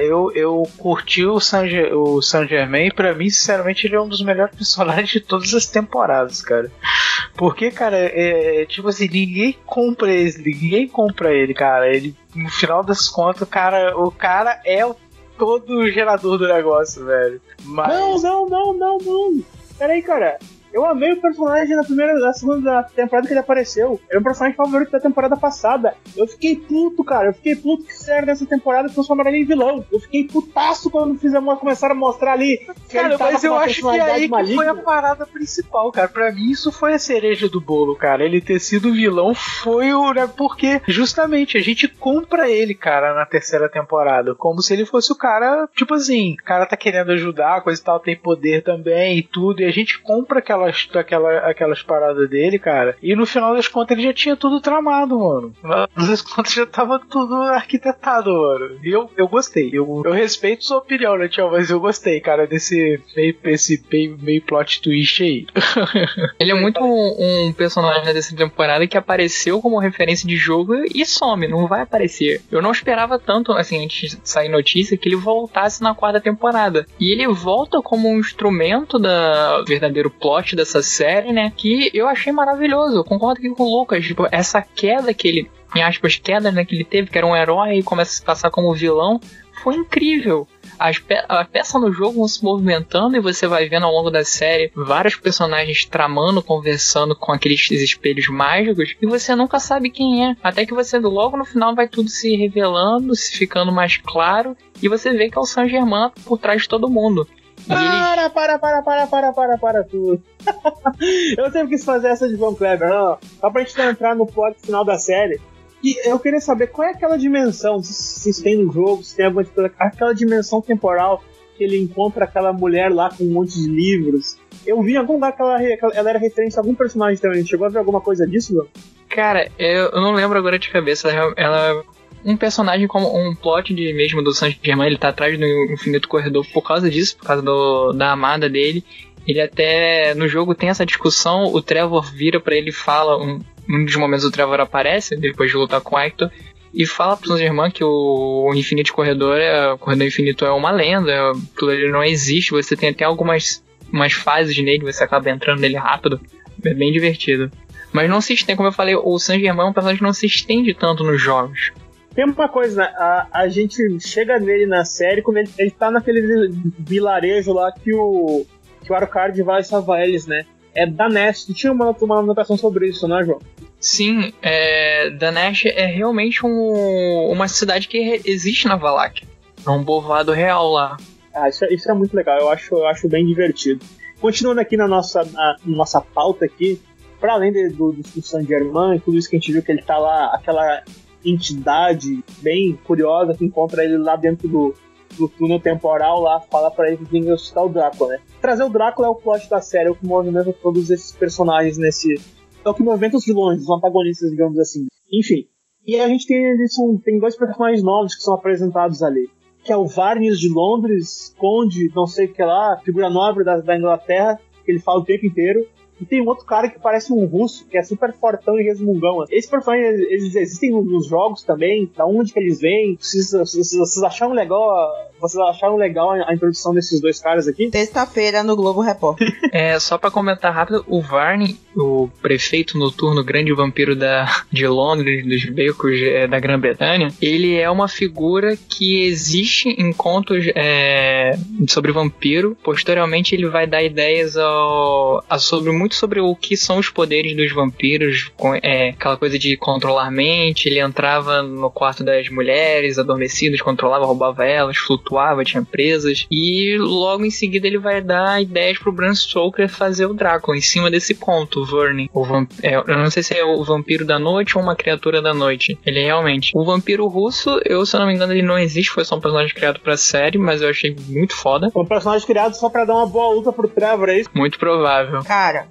Eu, eu curti o Saint, o Germain e pra mim, sinceramente, ele é um dos melhores personagens de todas as temporadas, cara. Porque, cara, é, é tipo assim, ninguém compra ele, ninguém compra ele, cara. Ele, no final das contas, cara, o cara é o todo gerador do negócio, velho. Mas... Não, não, não, não, não. Peraí, cara. Eu amei o personagem na primeira, na segunda temporada que ele apareceu. Era o personagem favorito da temporada passada. Eu fiquei puto, cara. Eu fiquei puto que sério nessa temporada transformaram ele em vilão. Eu fiquei putaço quando fizemos, começaram a mostrar ali. Cara, mas eu acho que é aí que foi a parada principal, cara. Pra mim, isso foi a cereja do bolo, cara. Ele ter sido vilão foi o. Né, porque justamente a gente compra ele, cara, na terceira temporada. Como se ele fosse o cara, tipo assim, o cara tá querendo ajudar, coisa e tal, tem poder também e tudo. E a gente compra aquela aquelas, aquela, aquelas paradas dele, cara. E no final das contas ele já tinha tudo tramado, mano. No final das contas já tava tudo arquitetado, mano. E eu, eu gostei. Eu, eu respeito sua opinião, né, tio? Mas eu gostei, cara, desse meio, esse meio, meio plot twist aí. ele é muito um, um personagem dessa temporada que apareceu como referência de jogo e some, não vai aparecer. Eu não esperava tanto, assim, antes de sair notícia, que ele voltasse na quarta temporada. E ele volta como um instrumento da verdadeiro plot dessa série, né? Que eu achei maravilhoso. Eu concordo aqui com o Lucas. Tipo, essa queda que ele, em aspas, queda né, que ele teve, que era um herói e começa a se passar como vilão, foi incrível. As pe a peça no jogo vão se movimentando e você vai vendo ao longo da série vários personagens tramando, conversando com aqueles espelhos mágicos e você nunca sabe quem é. Até que você logo no final vai tudo se revelando, se ficando mais claro e você vê que é o Saint Germain por trás de todo mundo. Para, para, para, para, para, para, para tudo. eu sempre quis fazer essa de Von Kleber, não. Só pra gente entrar no plot final da série. E eu queria saber qual é aquela dimensão, se, se tem no jogo, se tem alguma aquela dimensão temporal que ele encontra aquela mulher lá com um monte de livros. Eu vi em algum lugar que ela, ela era referência a algum personagem também. Chegou a ver alguma coisa disso, não? Cara, eu, eu não lembro agora de cabeça. Ela, ela um personagem como um plot de mesmo do Saint Germain, ele tá atrás do infinito corredor por causa disso, por causa do, da amada dele. Ele até no jogo tem essa discussão, o Trevor vira para ele e fala, um, um dos momentos o Trevor aparece depois de lutar com o Hector e fala pro Saint Germain que o, o infinito corredor, é, o corredor infinito é uma lenda, ele não existe, você tem até algumas umas fases nele, você acaba entrando nele rápido, é bem divertido. Mas não se estende, como eu falei, o Saint Germain é um personagem que não se estende tanto nos jogos. Tem uma coisa, a, a gente chega nele na série quando ele, ele tá naquele vilarejo lá que o, que o Arucard vai salvar eles, né? É Danesh. Tinha uma, uma anotação sobre isso, né, João? Sim, é, Danesh é realmente um, uma cidade que existe na Valak. É um povoado real lá. Ah, isso, é- isso é muito legal, eu acho, eu acho bem divertido. Continuando aqui na nossa, na nossa pauta aqui, para além de, do, do Saint Germain e tudo isso que a gente viu que ele tá lá, aquela entidade bem curiosa que encontra ele lá dentro do, do túnel temporal lá, fala pra ele que tem que o Drácula, né? Trazer o Drácula é o plot da série, é o que movimenta todos esses personagens nesse. É o que movimenta os vilões, os antagonistas, digamos assim. Enfim. E a gente tem, são- tem dois personagens novos que são apresentados ali. Que é o Varnes de Londres, Conde, não sei o que lá, figura nobre da, da Inglaterra, que ele fala o tempo inteiro. E tem um outro cara que parece um russo, que é super fortão e resmungão. Esses personagens, eles existem nos jogos também, da onde que eles vêm. Vocês, vocês, vocês acharam legal, vocês acharam legal a, introdução desses dois caras aqui? Terça-feira no Globo Repórter. É, só pra comentar rápido, o Varney, o prefeito noturno, grande vampiro da, de Londres, dos becos é, da Grã-Bretanha, ele é uma figura que existe em contos é, sobre vampiro. Posteriormente, ele vai dar ideias ao, a sobre muito sobre o que são os poderes dos vampiros, com, é, aquela coisa de controlar mente. Ele entrava no quarto das mulheres adormecidas, controlava, roubava elas, flutuava, tinha presas. E logo em seguida ele vai dar ideias pro Bram Stoker fazer o Drácula em cima desse ponto, o Vernon. O é, eu não sei se é o vampiro da noite ou uma criatura da noite. Ele é realmente. O vampiro russo, eu se eu não me engano, ele não existe, foi só um personagem criado pra série, mas eu achei muito foda. Um personagem criado só pra dar uma boa luta pro Trevor, é isso? Muito provável. Cara,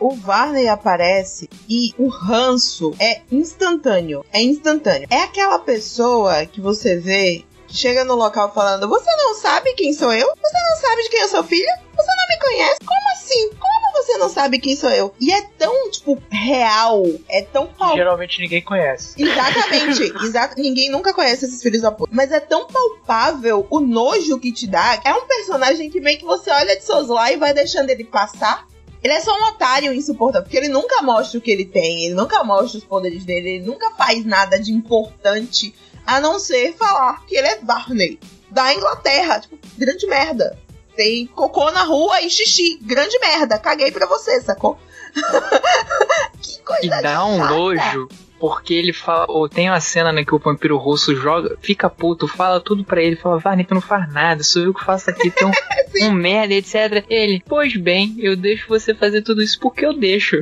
o Varney aparece e o ranço é instantâneo. É instantâneo. É aquela pessoa que você vê chega no local falando: Você não sabe quem sou eu? Você não sabe de quem eu sou filha? Você não me conhece? Como assim? Como você não sabe quem sou eu? E é tão, tipo, real. É tão palpável. Geralmente ninguém conhece. Exatamente. Exa Ninguém nunca conhece esses filhos da puta. Mas é tão palpável o nojo que te dá. É um personagem que meio que você olha de soslaio e vai deixando ele passar. Ele é só um otário insuportável, porque ele nunca mostra o que ele tem, ele nunca mostra os poderes dele, ele nunca faz nada de importante, a não ser falar que ele é Varney, da Inglaterra. Tipo, grande merda. Tem cocô na rua e xixi. Grande merda. Caguei pra você, sacou? que coisa E dá um chata. nojo. Porque ele fala, ou tem uma cena né, que o vampiro russo joga, fica puto, fala tudo pra ele, fala, Varney, tu não faz nada, sou eu que faço aqui, tu é um, um merda, etc. Ele, pois bem, eu deixo você fazer tudo isso porque eu deixo.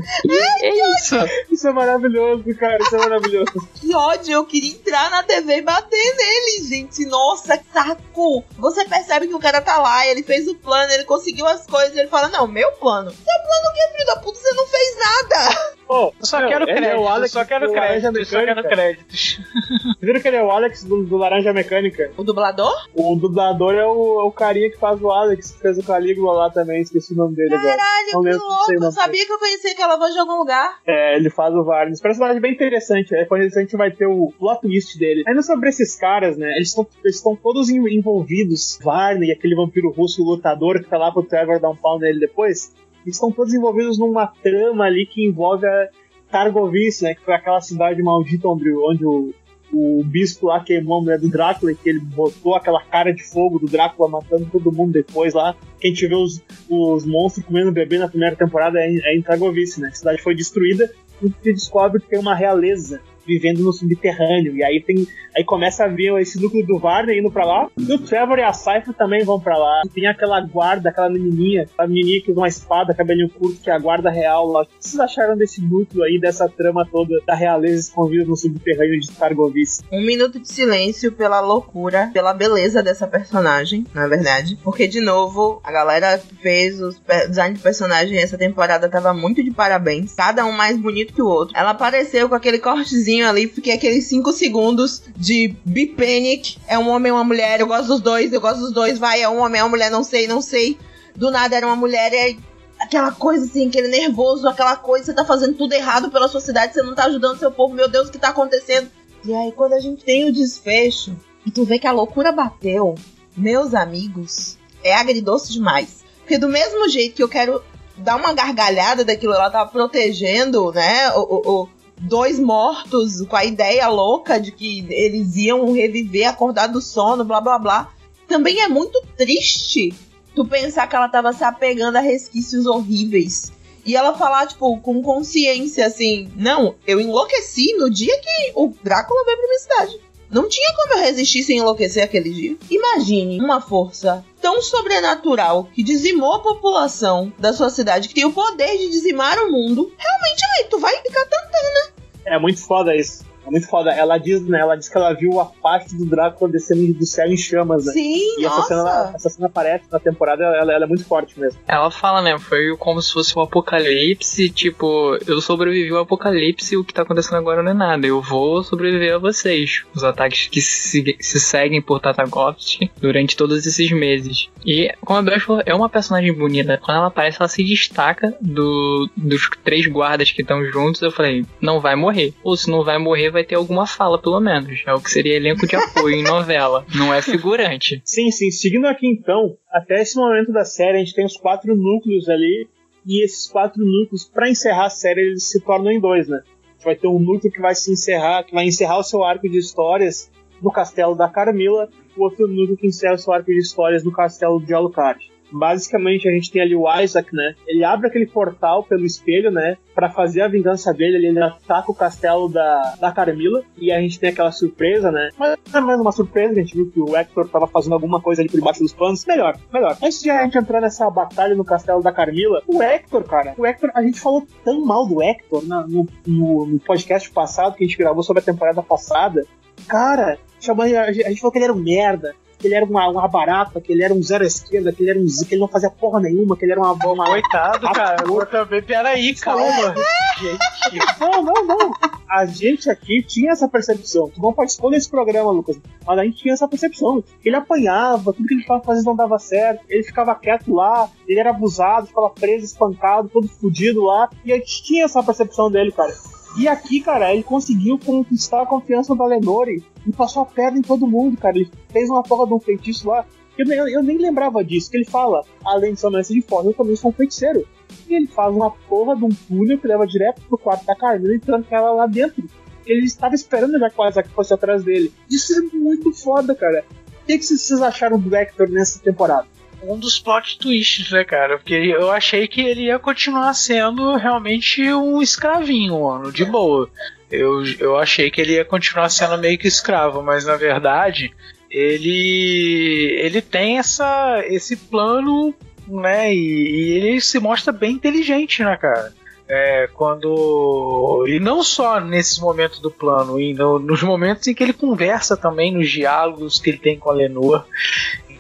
É isso. Isso é maravilhoso, cara, isso é maravilhoso. Que ódio, eu queria entrar na TV e bater nele, gente. Nossa, que saco. Você percebe que o cara tá lá, ele fez o plano, ele conseguiu as coisas, ele fala, não, meu plano. Seu plano o quê, filho da puta? Você não fez nada. Pô, Eu só quero crédito, é o eu Alex só quero crédito, Laranja eu só quero Mecânica. créditos. Vocês viram que ele é o Alex do, do Laranja Mecânica? O dublador? O dublador é o, é o carinha que faz o Alex, que fez o Calígula lá também, esqueci o nome dele agora. Caralho, Não que louco. Eu sabia que eu conhecia aquela voz de algum lugar. É, ele faz o Varnes. Esse personagem é bem interessante. É, quando a gente vai ter o plot twist dele. Ainda sobre esses caras, né? Eles estão eles estão todos en- envolvidos. Varney, aquele vampiro russo lutador que tá lá pro Trevor dar um pau nele depois. Eles estão todos envolvidos numa trama ali que envolve a Targovice, né? Que foi aquela cidade maldita onde, onde o, o bispo lá queimou a mulher do Drácula e que ele botou aquela cara de fogo do Drácula matando todo mundo depois lá. Quem tiver os, os monstros comendo bebê na primeira temporada é em, é em Targovice, né? A cidade foi destruída e se descobre que tem uma realeza vivendo no subterrâneo. E aí tem. Aí começa a ver esse núcleo do Varney indo pra lá. E o Trevor e a Cypher também vão pra lá. Tem aquela guarda, aquela menininha, a menininha que usa uma espada, cabelinho curto, que é a guarda real lá. O que vocês acharam desse núcleo aí, dessa trama toda da realeza escondida no subterrâneo de Targovice? Um minuto de silêncio pela loucura, pela beleza dessa personagem, na verdade. Porque, de novo, a galera fez o design de personagem essa temporada tava muito de parabéns. Cada um mais bonito que o outro. Ela apareceu com aquele cortezinho ali, fiquei aqueles 5 segundos de Bipanic. É um homem e uma mulher, eu gosto dos dois, eu gosto dos dois, vai, é um homem, é uma mulher, não sei, não sei. Do nada era uma mulher, é aquela coisa assim, aquele nervoso, aquela coisa, você tá fazendo tudo errado pela sociedade, você não tá ajudando seu povo, meu Deus, o que tá acontecendo? E aí, quando a gente tem o desfecho e tu vê que a loucura bateu, meus amigos, é agridoce demais. Porque do mesmo jeito que eu quero dar uma gargalhada daquilo, ela tava protegendo, né, o- o- dois mortos com a ideia louca de que eles iam reviver, acordar do sono, blá blá blá. Também é muito triste tu pensar que ela tava se apegando a resquícios horríveis. E ela falar, tipo, com consciência, assim, não, eu enlouqueci no dia que o Drácula veio pra minha cidade. Não tinha como eu resistir sem enlouquecer aquele dia. Imagine uma força tão sobrenatural que dizimou a população da sua cidade, que tem o poder de dizimar o mundo. Realmente, aí, tu vai ficar tentando, né? É muito foda isso. É muito foda. Ela diz, né? Ela diz que ela viu a parte do Drácula descendo do céu em chamas, né? Sim, E essa nossa. cena, essa cena aparece na temporada, ela, ela é muito forte mesmo. Ela fala, né? Foi como se fosse um apocalipse. Tipo, eu sobrevivi ao apocalipse e o que tá acontecendo agora não é nada. Eu vou sobreviver a vocês. Os ataques que se, se seguem por Tatagovsky durante todos esses meses. E, como a Bel falou, é uma personagem bonita. Quando ela aparece, ela se destaca do, dos três guardas que estão juntos. Eu falei, não vai morrer. Ou se não vai morrer, vai ter alguma fala, pelo menos. É o que seria elenco de apoio em novela. Não é figurante. Sim, sim. Seguindo aqui então, até esse momento da série, a gente tem os quatro núcleos ali. E esses quatro núcleos, pra encerrar a série, eles se tornam em dois, né? A gente vai ter um núcleo que vai se encerrar, que vai encerrar o seu arco de histórias no castelo da Carmila, o outro núcleo que encerra o seu arco de histórias no castelo de Alucard. Basicamente, a gente tem ali o Isaac, né? Ele abre aquele portal pelo espelho, né? Pra fazer a vingança dele. Ele, ataca o castelo da, da Carmila. E a gente tem aquela surpresa, né? Mas não é mais uma surpresa. A gente viu que o Hector tava fazendo alguma coisa ali por debaixo dos panos. Melhor, melhor. Antes de a gente entrar nessa batalha no castelo da Carmila, o Hector, cara. O Hector, a gente falou tão mal do Hector na- no, no, no podcast passado que a gente gravou sobre a temporada passada. Cara, a gente falou que ele era um merda que ele era uma, uma barata, que ele era um zero esquerda, que ele era um z- que ele não fazia porra nenhuma, que ele era uma. uma... Coitado, cara. Eu também, peraí, calma. Gente, Não, não, não. A gente aqui tinha essa percepção. Tu não participou desse programa, Lucas. Mas a gente tinha essa percepção. Ele apanhava, tudo que ele tava fazendo não dava certo. Ele ficava quieto lá, ele era abusado, ficava preso, espancado, todo fudido lá. E a gente tinha essa percepção dele, cara. E aqui, cara, ele conseguiu conquistar a confiança da Lenore e passou a perna em todo mundo, cara. Ele fez uma porra de um feitiço lá. Eu, eu, eu nem lembrava disso, que ele fala, além de somente de fora, eu também sou um feiticeiro. E ele faz uma porra de um túnel que leva direto pro quarto da Carmila e tranca ela lá dentro. Ele estava esperando já que o Isaac fosse atrás dele. Isso é muito foda, cara. O que, que vocês acharam do Hector nessa temporada? Um dos plot twists, né, cara? Porque eu achei que ele ia continuar sendo realmente um escravinho, mano, de boa. Eu, eu achei que ele ia continuar sendo meio que escravo, mas na verdade ele ele tem essa esse plano, né? E, e ele se mostra bem inteligente, né, cara? É, quando e não só nesses momentos do plano, e no- nos momentos em que ele conversa também, nos diálogos que ele tem com a Lenor,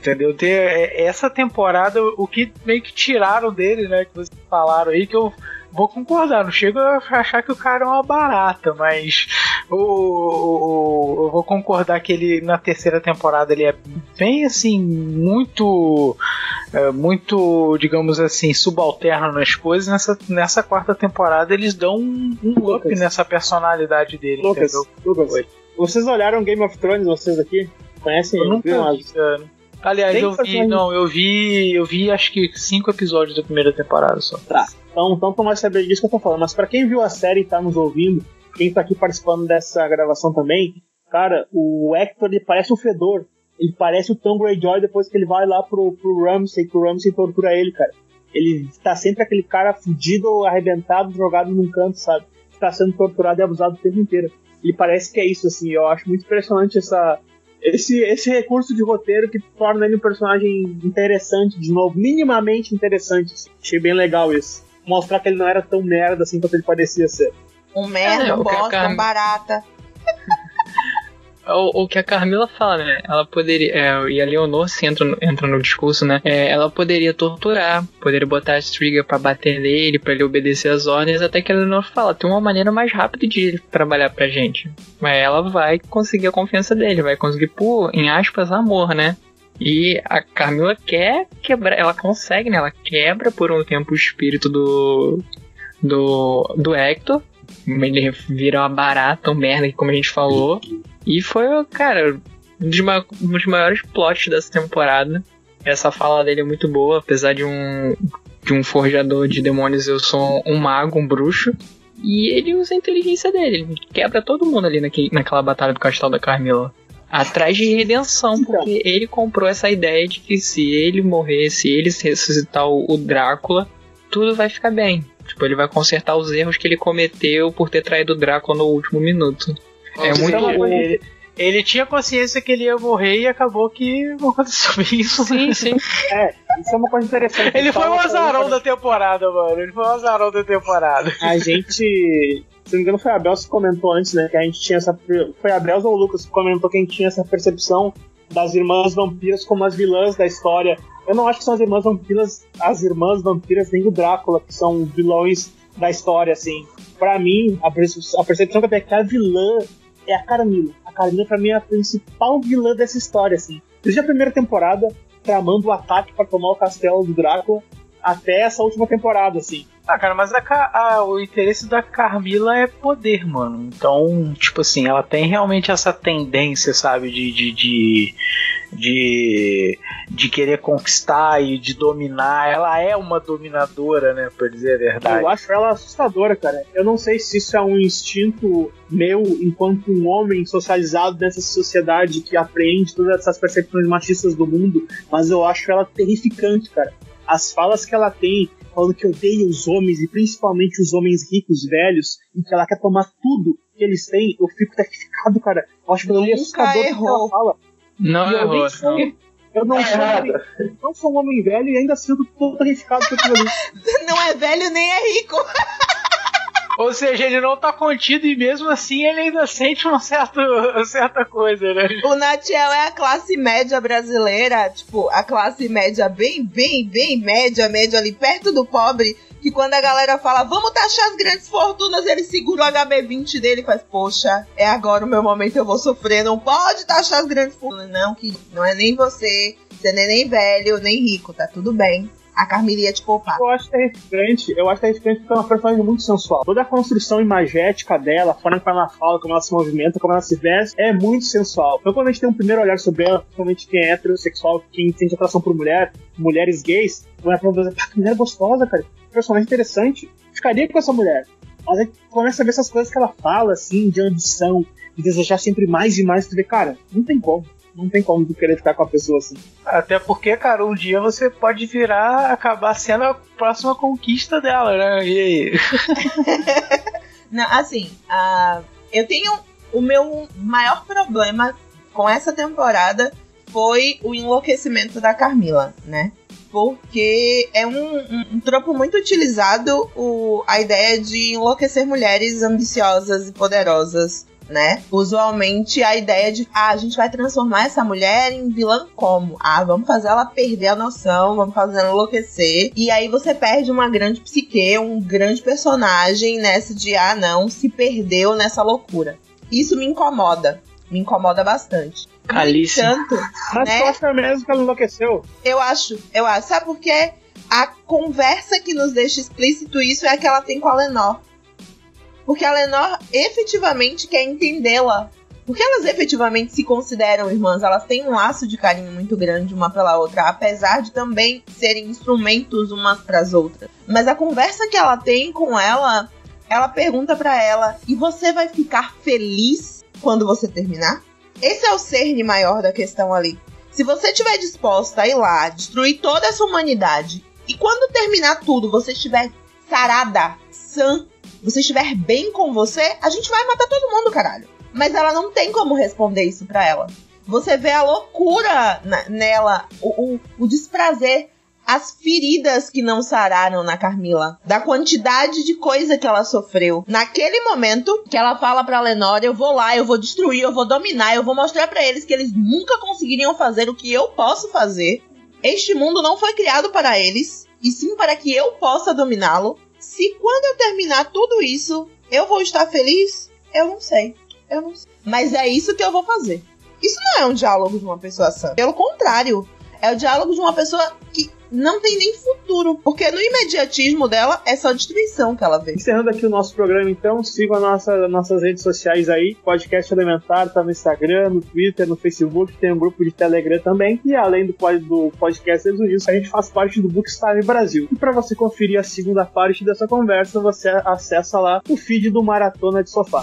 entendeu? Ter é, essa temporada, o que meio que tiraram dele, né? Que vocês falaram aí, que eu vou concordar, não chego a achar que o cara é uma barata, mas o, o- o- eu vou concordar que ele na terceira temporada ele é bem assim, muito. é, muito, digamos assim, subalterno nas coisas. Nessa, nessa quarta temporada eles dão um, um up Lucas. nessa personalidade dele, Lucas, entendeu? Lucas, Oi. vocês olharam Game of Thrones, vocês aqui? Conhecem? Eu nunca vi, cara. Aliás, eu vi, personagem- não, eu vi, eu vi acho que cinco episódios da primeira temporada só. Então, então tu vai saber disso que eu tô falando. Mas pra quem viu a série e tá nos ouvindo, quem tá aqui participando dessa gravação também, cara, o Hector ele parece o Fedor. Ele parece o Tom Greyjoy depois que ele vai lá pro, pro Ramsay, que o Ramsay tortura ele, cara. Ele tá sempre aquele cara fudido, arrebentado, jogado num canto, sabe? Tá sendo torturado e abusado o tempo inteiro. Ele parece que é isso, assim. Eu acho muito impressionante essa, esse, esse recurso de roteiro que torna ele um personagem interessante, de novo, minimamente interessante. assim. Achei bem legal isso. Mostrar que ele não era tão merda assim quanto ele parecia ser. Um merda, É, um bosta, um barata. O, o que a Carmila fala, né? Ela poderia. é, e a Leonor se entra, no- entra no discurso, né? É, ela poderia torturar, poderia botar as trigger pra bater nele, pra ele obedecer as ordens, até que a Leonor fala: tem uma maneira mais rápida de trabalhar pra gente. Mas ela vai conseguir a confiança dele, vai conseguir, por, em aspas, amor, né? E a Camila quer quebrar, ela consegue, né? Ela quebra por um tempo o espírito do. do. do Hector. Ele vira uma barata, um merda, como a gente falou. E foi, cara, um dos, ma- um dos maiores plots dessa temporada. Essa fala dele é muito boa, apesar de um, de um forjador de demônios, eu sou um mago, um bruxo. E ele usa a inteligência dele, ele quebra todo mundo ali naquele, naquela batalha do Castelo da Carmila. Atrás de redenção, Então. porque ele comprou essa ideia de que se ele morrer, se ele ressuscitar o, o Drácula, tudo vai ficar bem. Tipo, ele vai consertar os erros que ele cometeu por ter traído o Drácula no último minuto. É muito bom. ele, Ele tinha consciência que ele ia morrer e acabou que não aconteceu isso. Sim, sim. É, isso é uma coisa interessante. Ele foi o azarão da temporada, mano. Ele foi o azarão da temporada. A gente. Se não me engano, foi a Abel que comentou antes, né? Que a gente tinha essa. Foi a Abel ou o Lucas que comentou que a gente tinha essa percepção das irmãs vampiras como as vilãs da história. Eu não acho que são as irmãs vampiras, as irmãs vampiras nem o Drácula, que são vilões da história, assim. Pra mim, a perce- a percepção que eu tenho é que a vilã é a Carmila. A Carmila, pra mim, é a principal vilã dessa história, assim. Desde a primeira temporada, tramando o ataque pra tomar o castelo do Drácula, até essa última temporada, assim. Ah, cara, mas a a- o interesse da Carmila é poder, mano. Então, tipo assim, ela tem realmente essa tendência, sabe, de. de, de de, de querer conquistar e de dominar. Ela é uma dominadora, né? Por dizer a verdade. Eu acho ela assustadora, cara. Eu não sei se isso é um instinto meu enquanto um homem socializado nessa sociedade que apreende todas essas percepções machistas do mundo, mas eu acho ela terrificante, cara. As falas que ela tem, falando que odeia os homens, e principalmente os homens ricos, velhos, e que ela quer tomar tudo que eles têm, eu fico terrificado, cara. Eu acho que ela é assustador do que errou. ela fala. Não eu errou, sou- não. Eu não, sou, homem- não sou um homem velho e ainda sinto todo terrificado com aquilo ali. Não é velho nem é rico. Ou seja, ele não tá contido e mesmo assim ele ainda sente uma certa, uma certa coisa, né? O Natiel é a classe média brasileira, tipo, a classe média bem, bem, bem média, média ali perto do pobre, que quando a galera fala, vamos taxar as grandes fortunas, ele segura o HB20 dele e faz, poxa, é agora o meu momento, eu vou sofrer, não pode taxar as grandes fortunas. Não, que não é nem você, você não é nem velho, nem rico, tá tudo bem. A Carmila ia te poupar. Eu acho terrificante, eu acho terrificante porque é uma personagem muito sensual. Toda a construção imagética dela, a forma como ela fala, como ela se movimenta, como ela se veste, é muito sensual. Então quando a gente tem um primeiro olhar sobre ela, principalmente quem é heterossexual, quem sente atração por mulher, mulheres gays, olha pra pá, que mulher gostosa, cara. Que personagem interessante. Ficaria com essa mulher. Mas aí começa a ver essas coisas que ela fala, assim, de ambição, de desejar sempre mais e mais, tu vê, cara, não tem como. Não tem como tu querer ficar com a pessoa assim. Até porque, cara, um dia você pode virar, acabar sendo a próxima conquista dela, né? E aí? Não, assim, ah, eu tenho. O meu maior problema com essa temporada foi o enlouquecimento da Carmila, né? Porque é um, um, um tropo muito utilizado o, a ideia de enlouquecer mulheres ambiciosas e poderosas, né? Usualmente a ideia de ah, a gente vai transformar essa mulher em vilã como? Ah, vamos fazer ela perder a noção, vamos fazer ela enlouquecer. E aí você perde uma grande psique, um grande personagem nessa de ah, não, se perdeu nessa loucura. Isso me incomoda. Me incomoda bastante. Calice. No entanto, Mas Né? tu acha mesmo que ela enlouqueceu? eu acho, eu acho. Sabe por quê? A conversa que nos deixa explícito isso é a que ela tem com a Lenor. Porque a Lenor efetivamente quer entendê-la. Porque elas efetivamente se consideram irmãs, elas têm um laço de carinho muito grande uma pela outra, apesar de também serem instrumentos umas para as outras. Mas a conversa que ela tem com ela, ela pergunta para ela: "E você vai ficar feliz quando você terminar?" Esse é o cerne maior da questão ali. Se você estiver disposta a ir lá, destruir toda essa humanidade, e quando terminar tudo, você estiver sarada, sã, você estiver bem com você, a gente vai matar todo mundo, caralho. Mas ela não tem como responder isso pra ela. Você vê a loucura na- nela, o, o, o desprazer, as feridas que não sararam na Carmila, da quantidade de coisa que ela sofreu. Naquele momento que ela fala pra Lenora, eu vou lá, eu vou destruir, eu vou dominar, eu vou mostrar pra eles que eles nunca conseguiriam fazer o que eu posso fazer. Este mundo não foi criado para eles, e sim para que eu possa dominá-lo. Se quando eu terminar tudo isso, eu vou estar feliz, eu não sei. Eu não sei. Mas é isso que eu vou fazer. Isso não é um diálogo de uma pessoa sã. Pelo contrário, é o diálogo de uma pessoa que não tem nem futuro. Porque no imediatismo dela é só destruição que ela vê. Encerrando aqui o nosso programa, então, sigam as nossa, nossas redes sociais aí. Podcast Elementar tá no Instagram, no Twitter, no Facebook, tem um grupo de Telegram também. E além do, do podcast Exudidos, a gente faz parte do Bookstime Brasil. E para você conferir a segunda parte dessa conversa, você acessa lá o feed do Maratona de Sofá.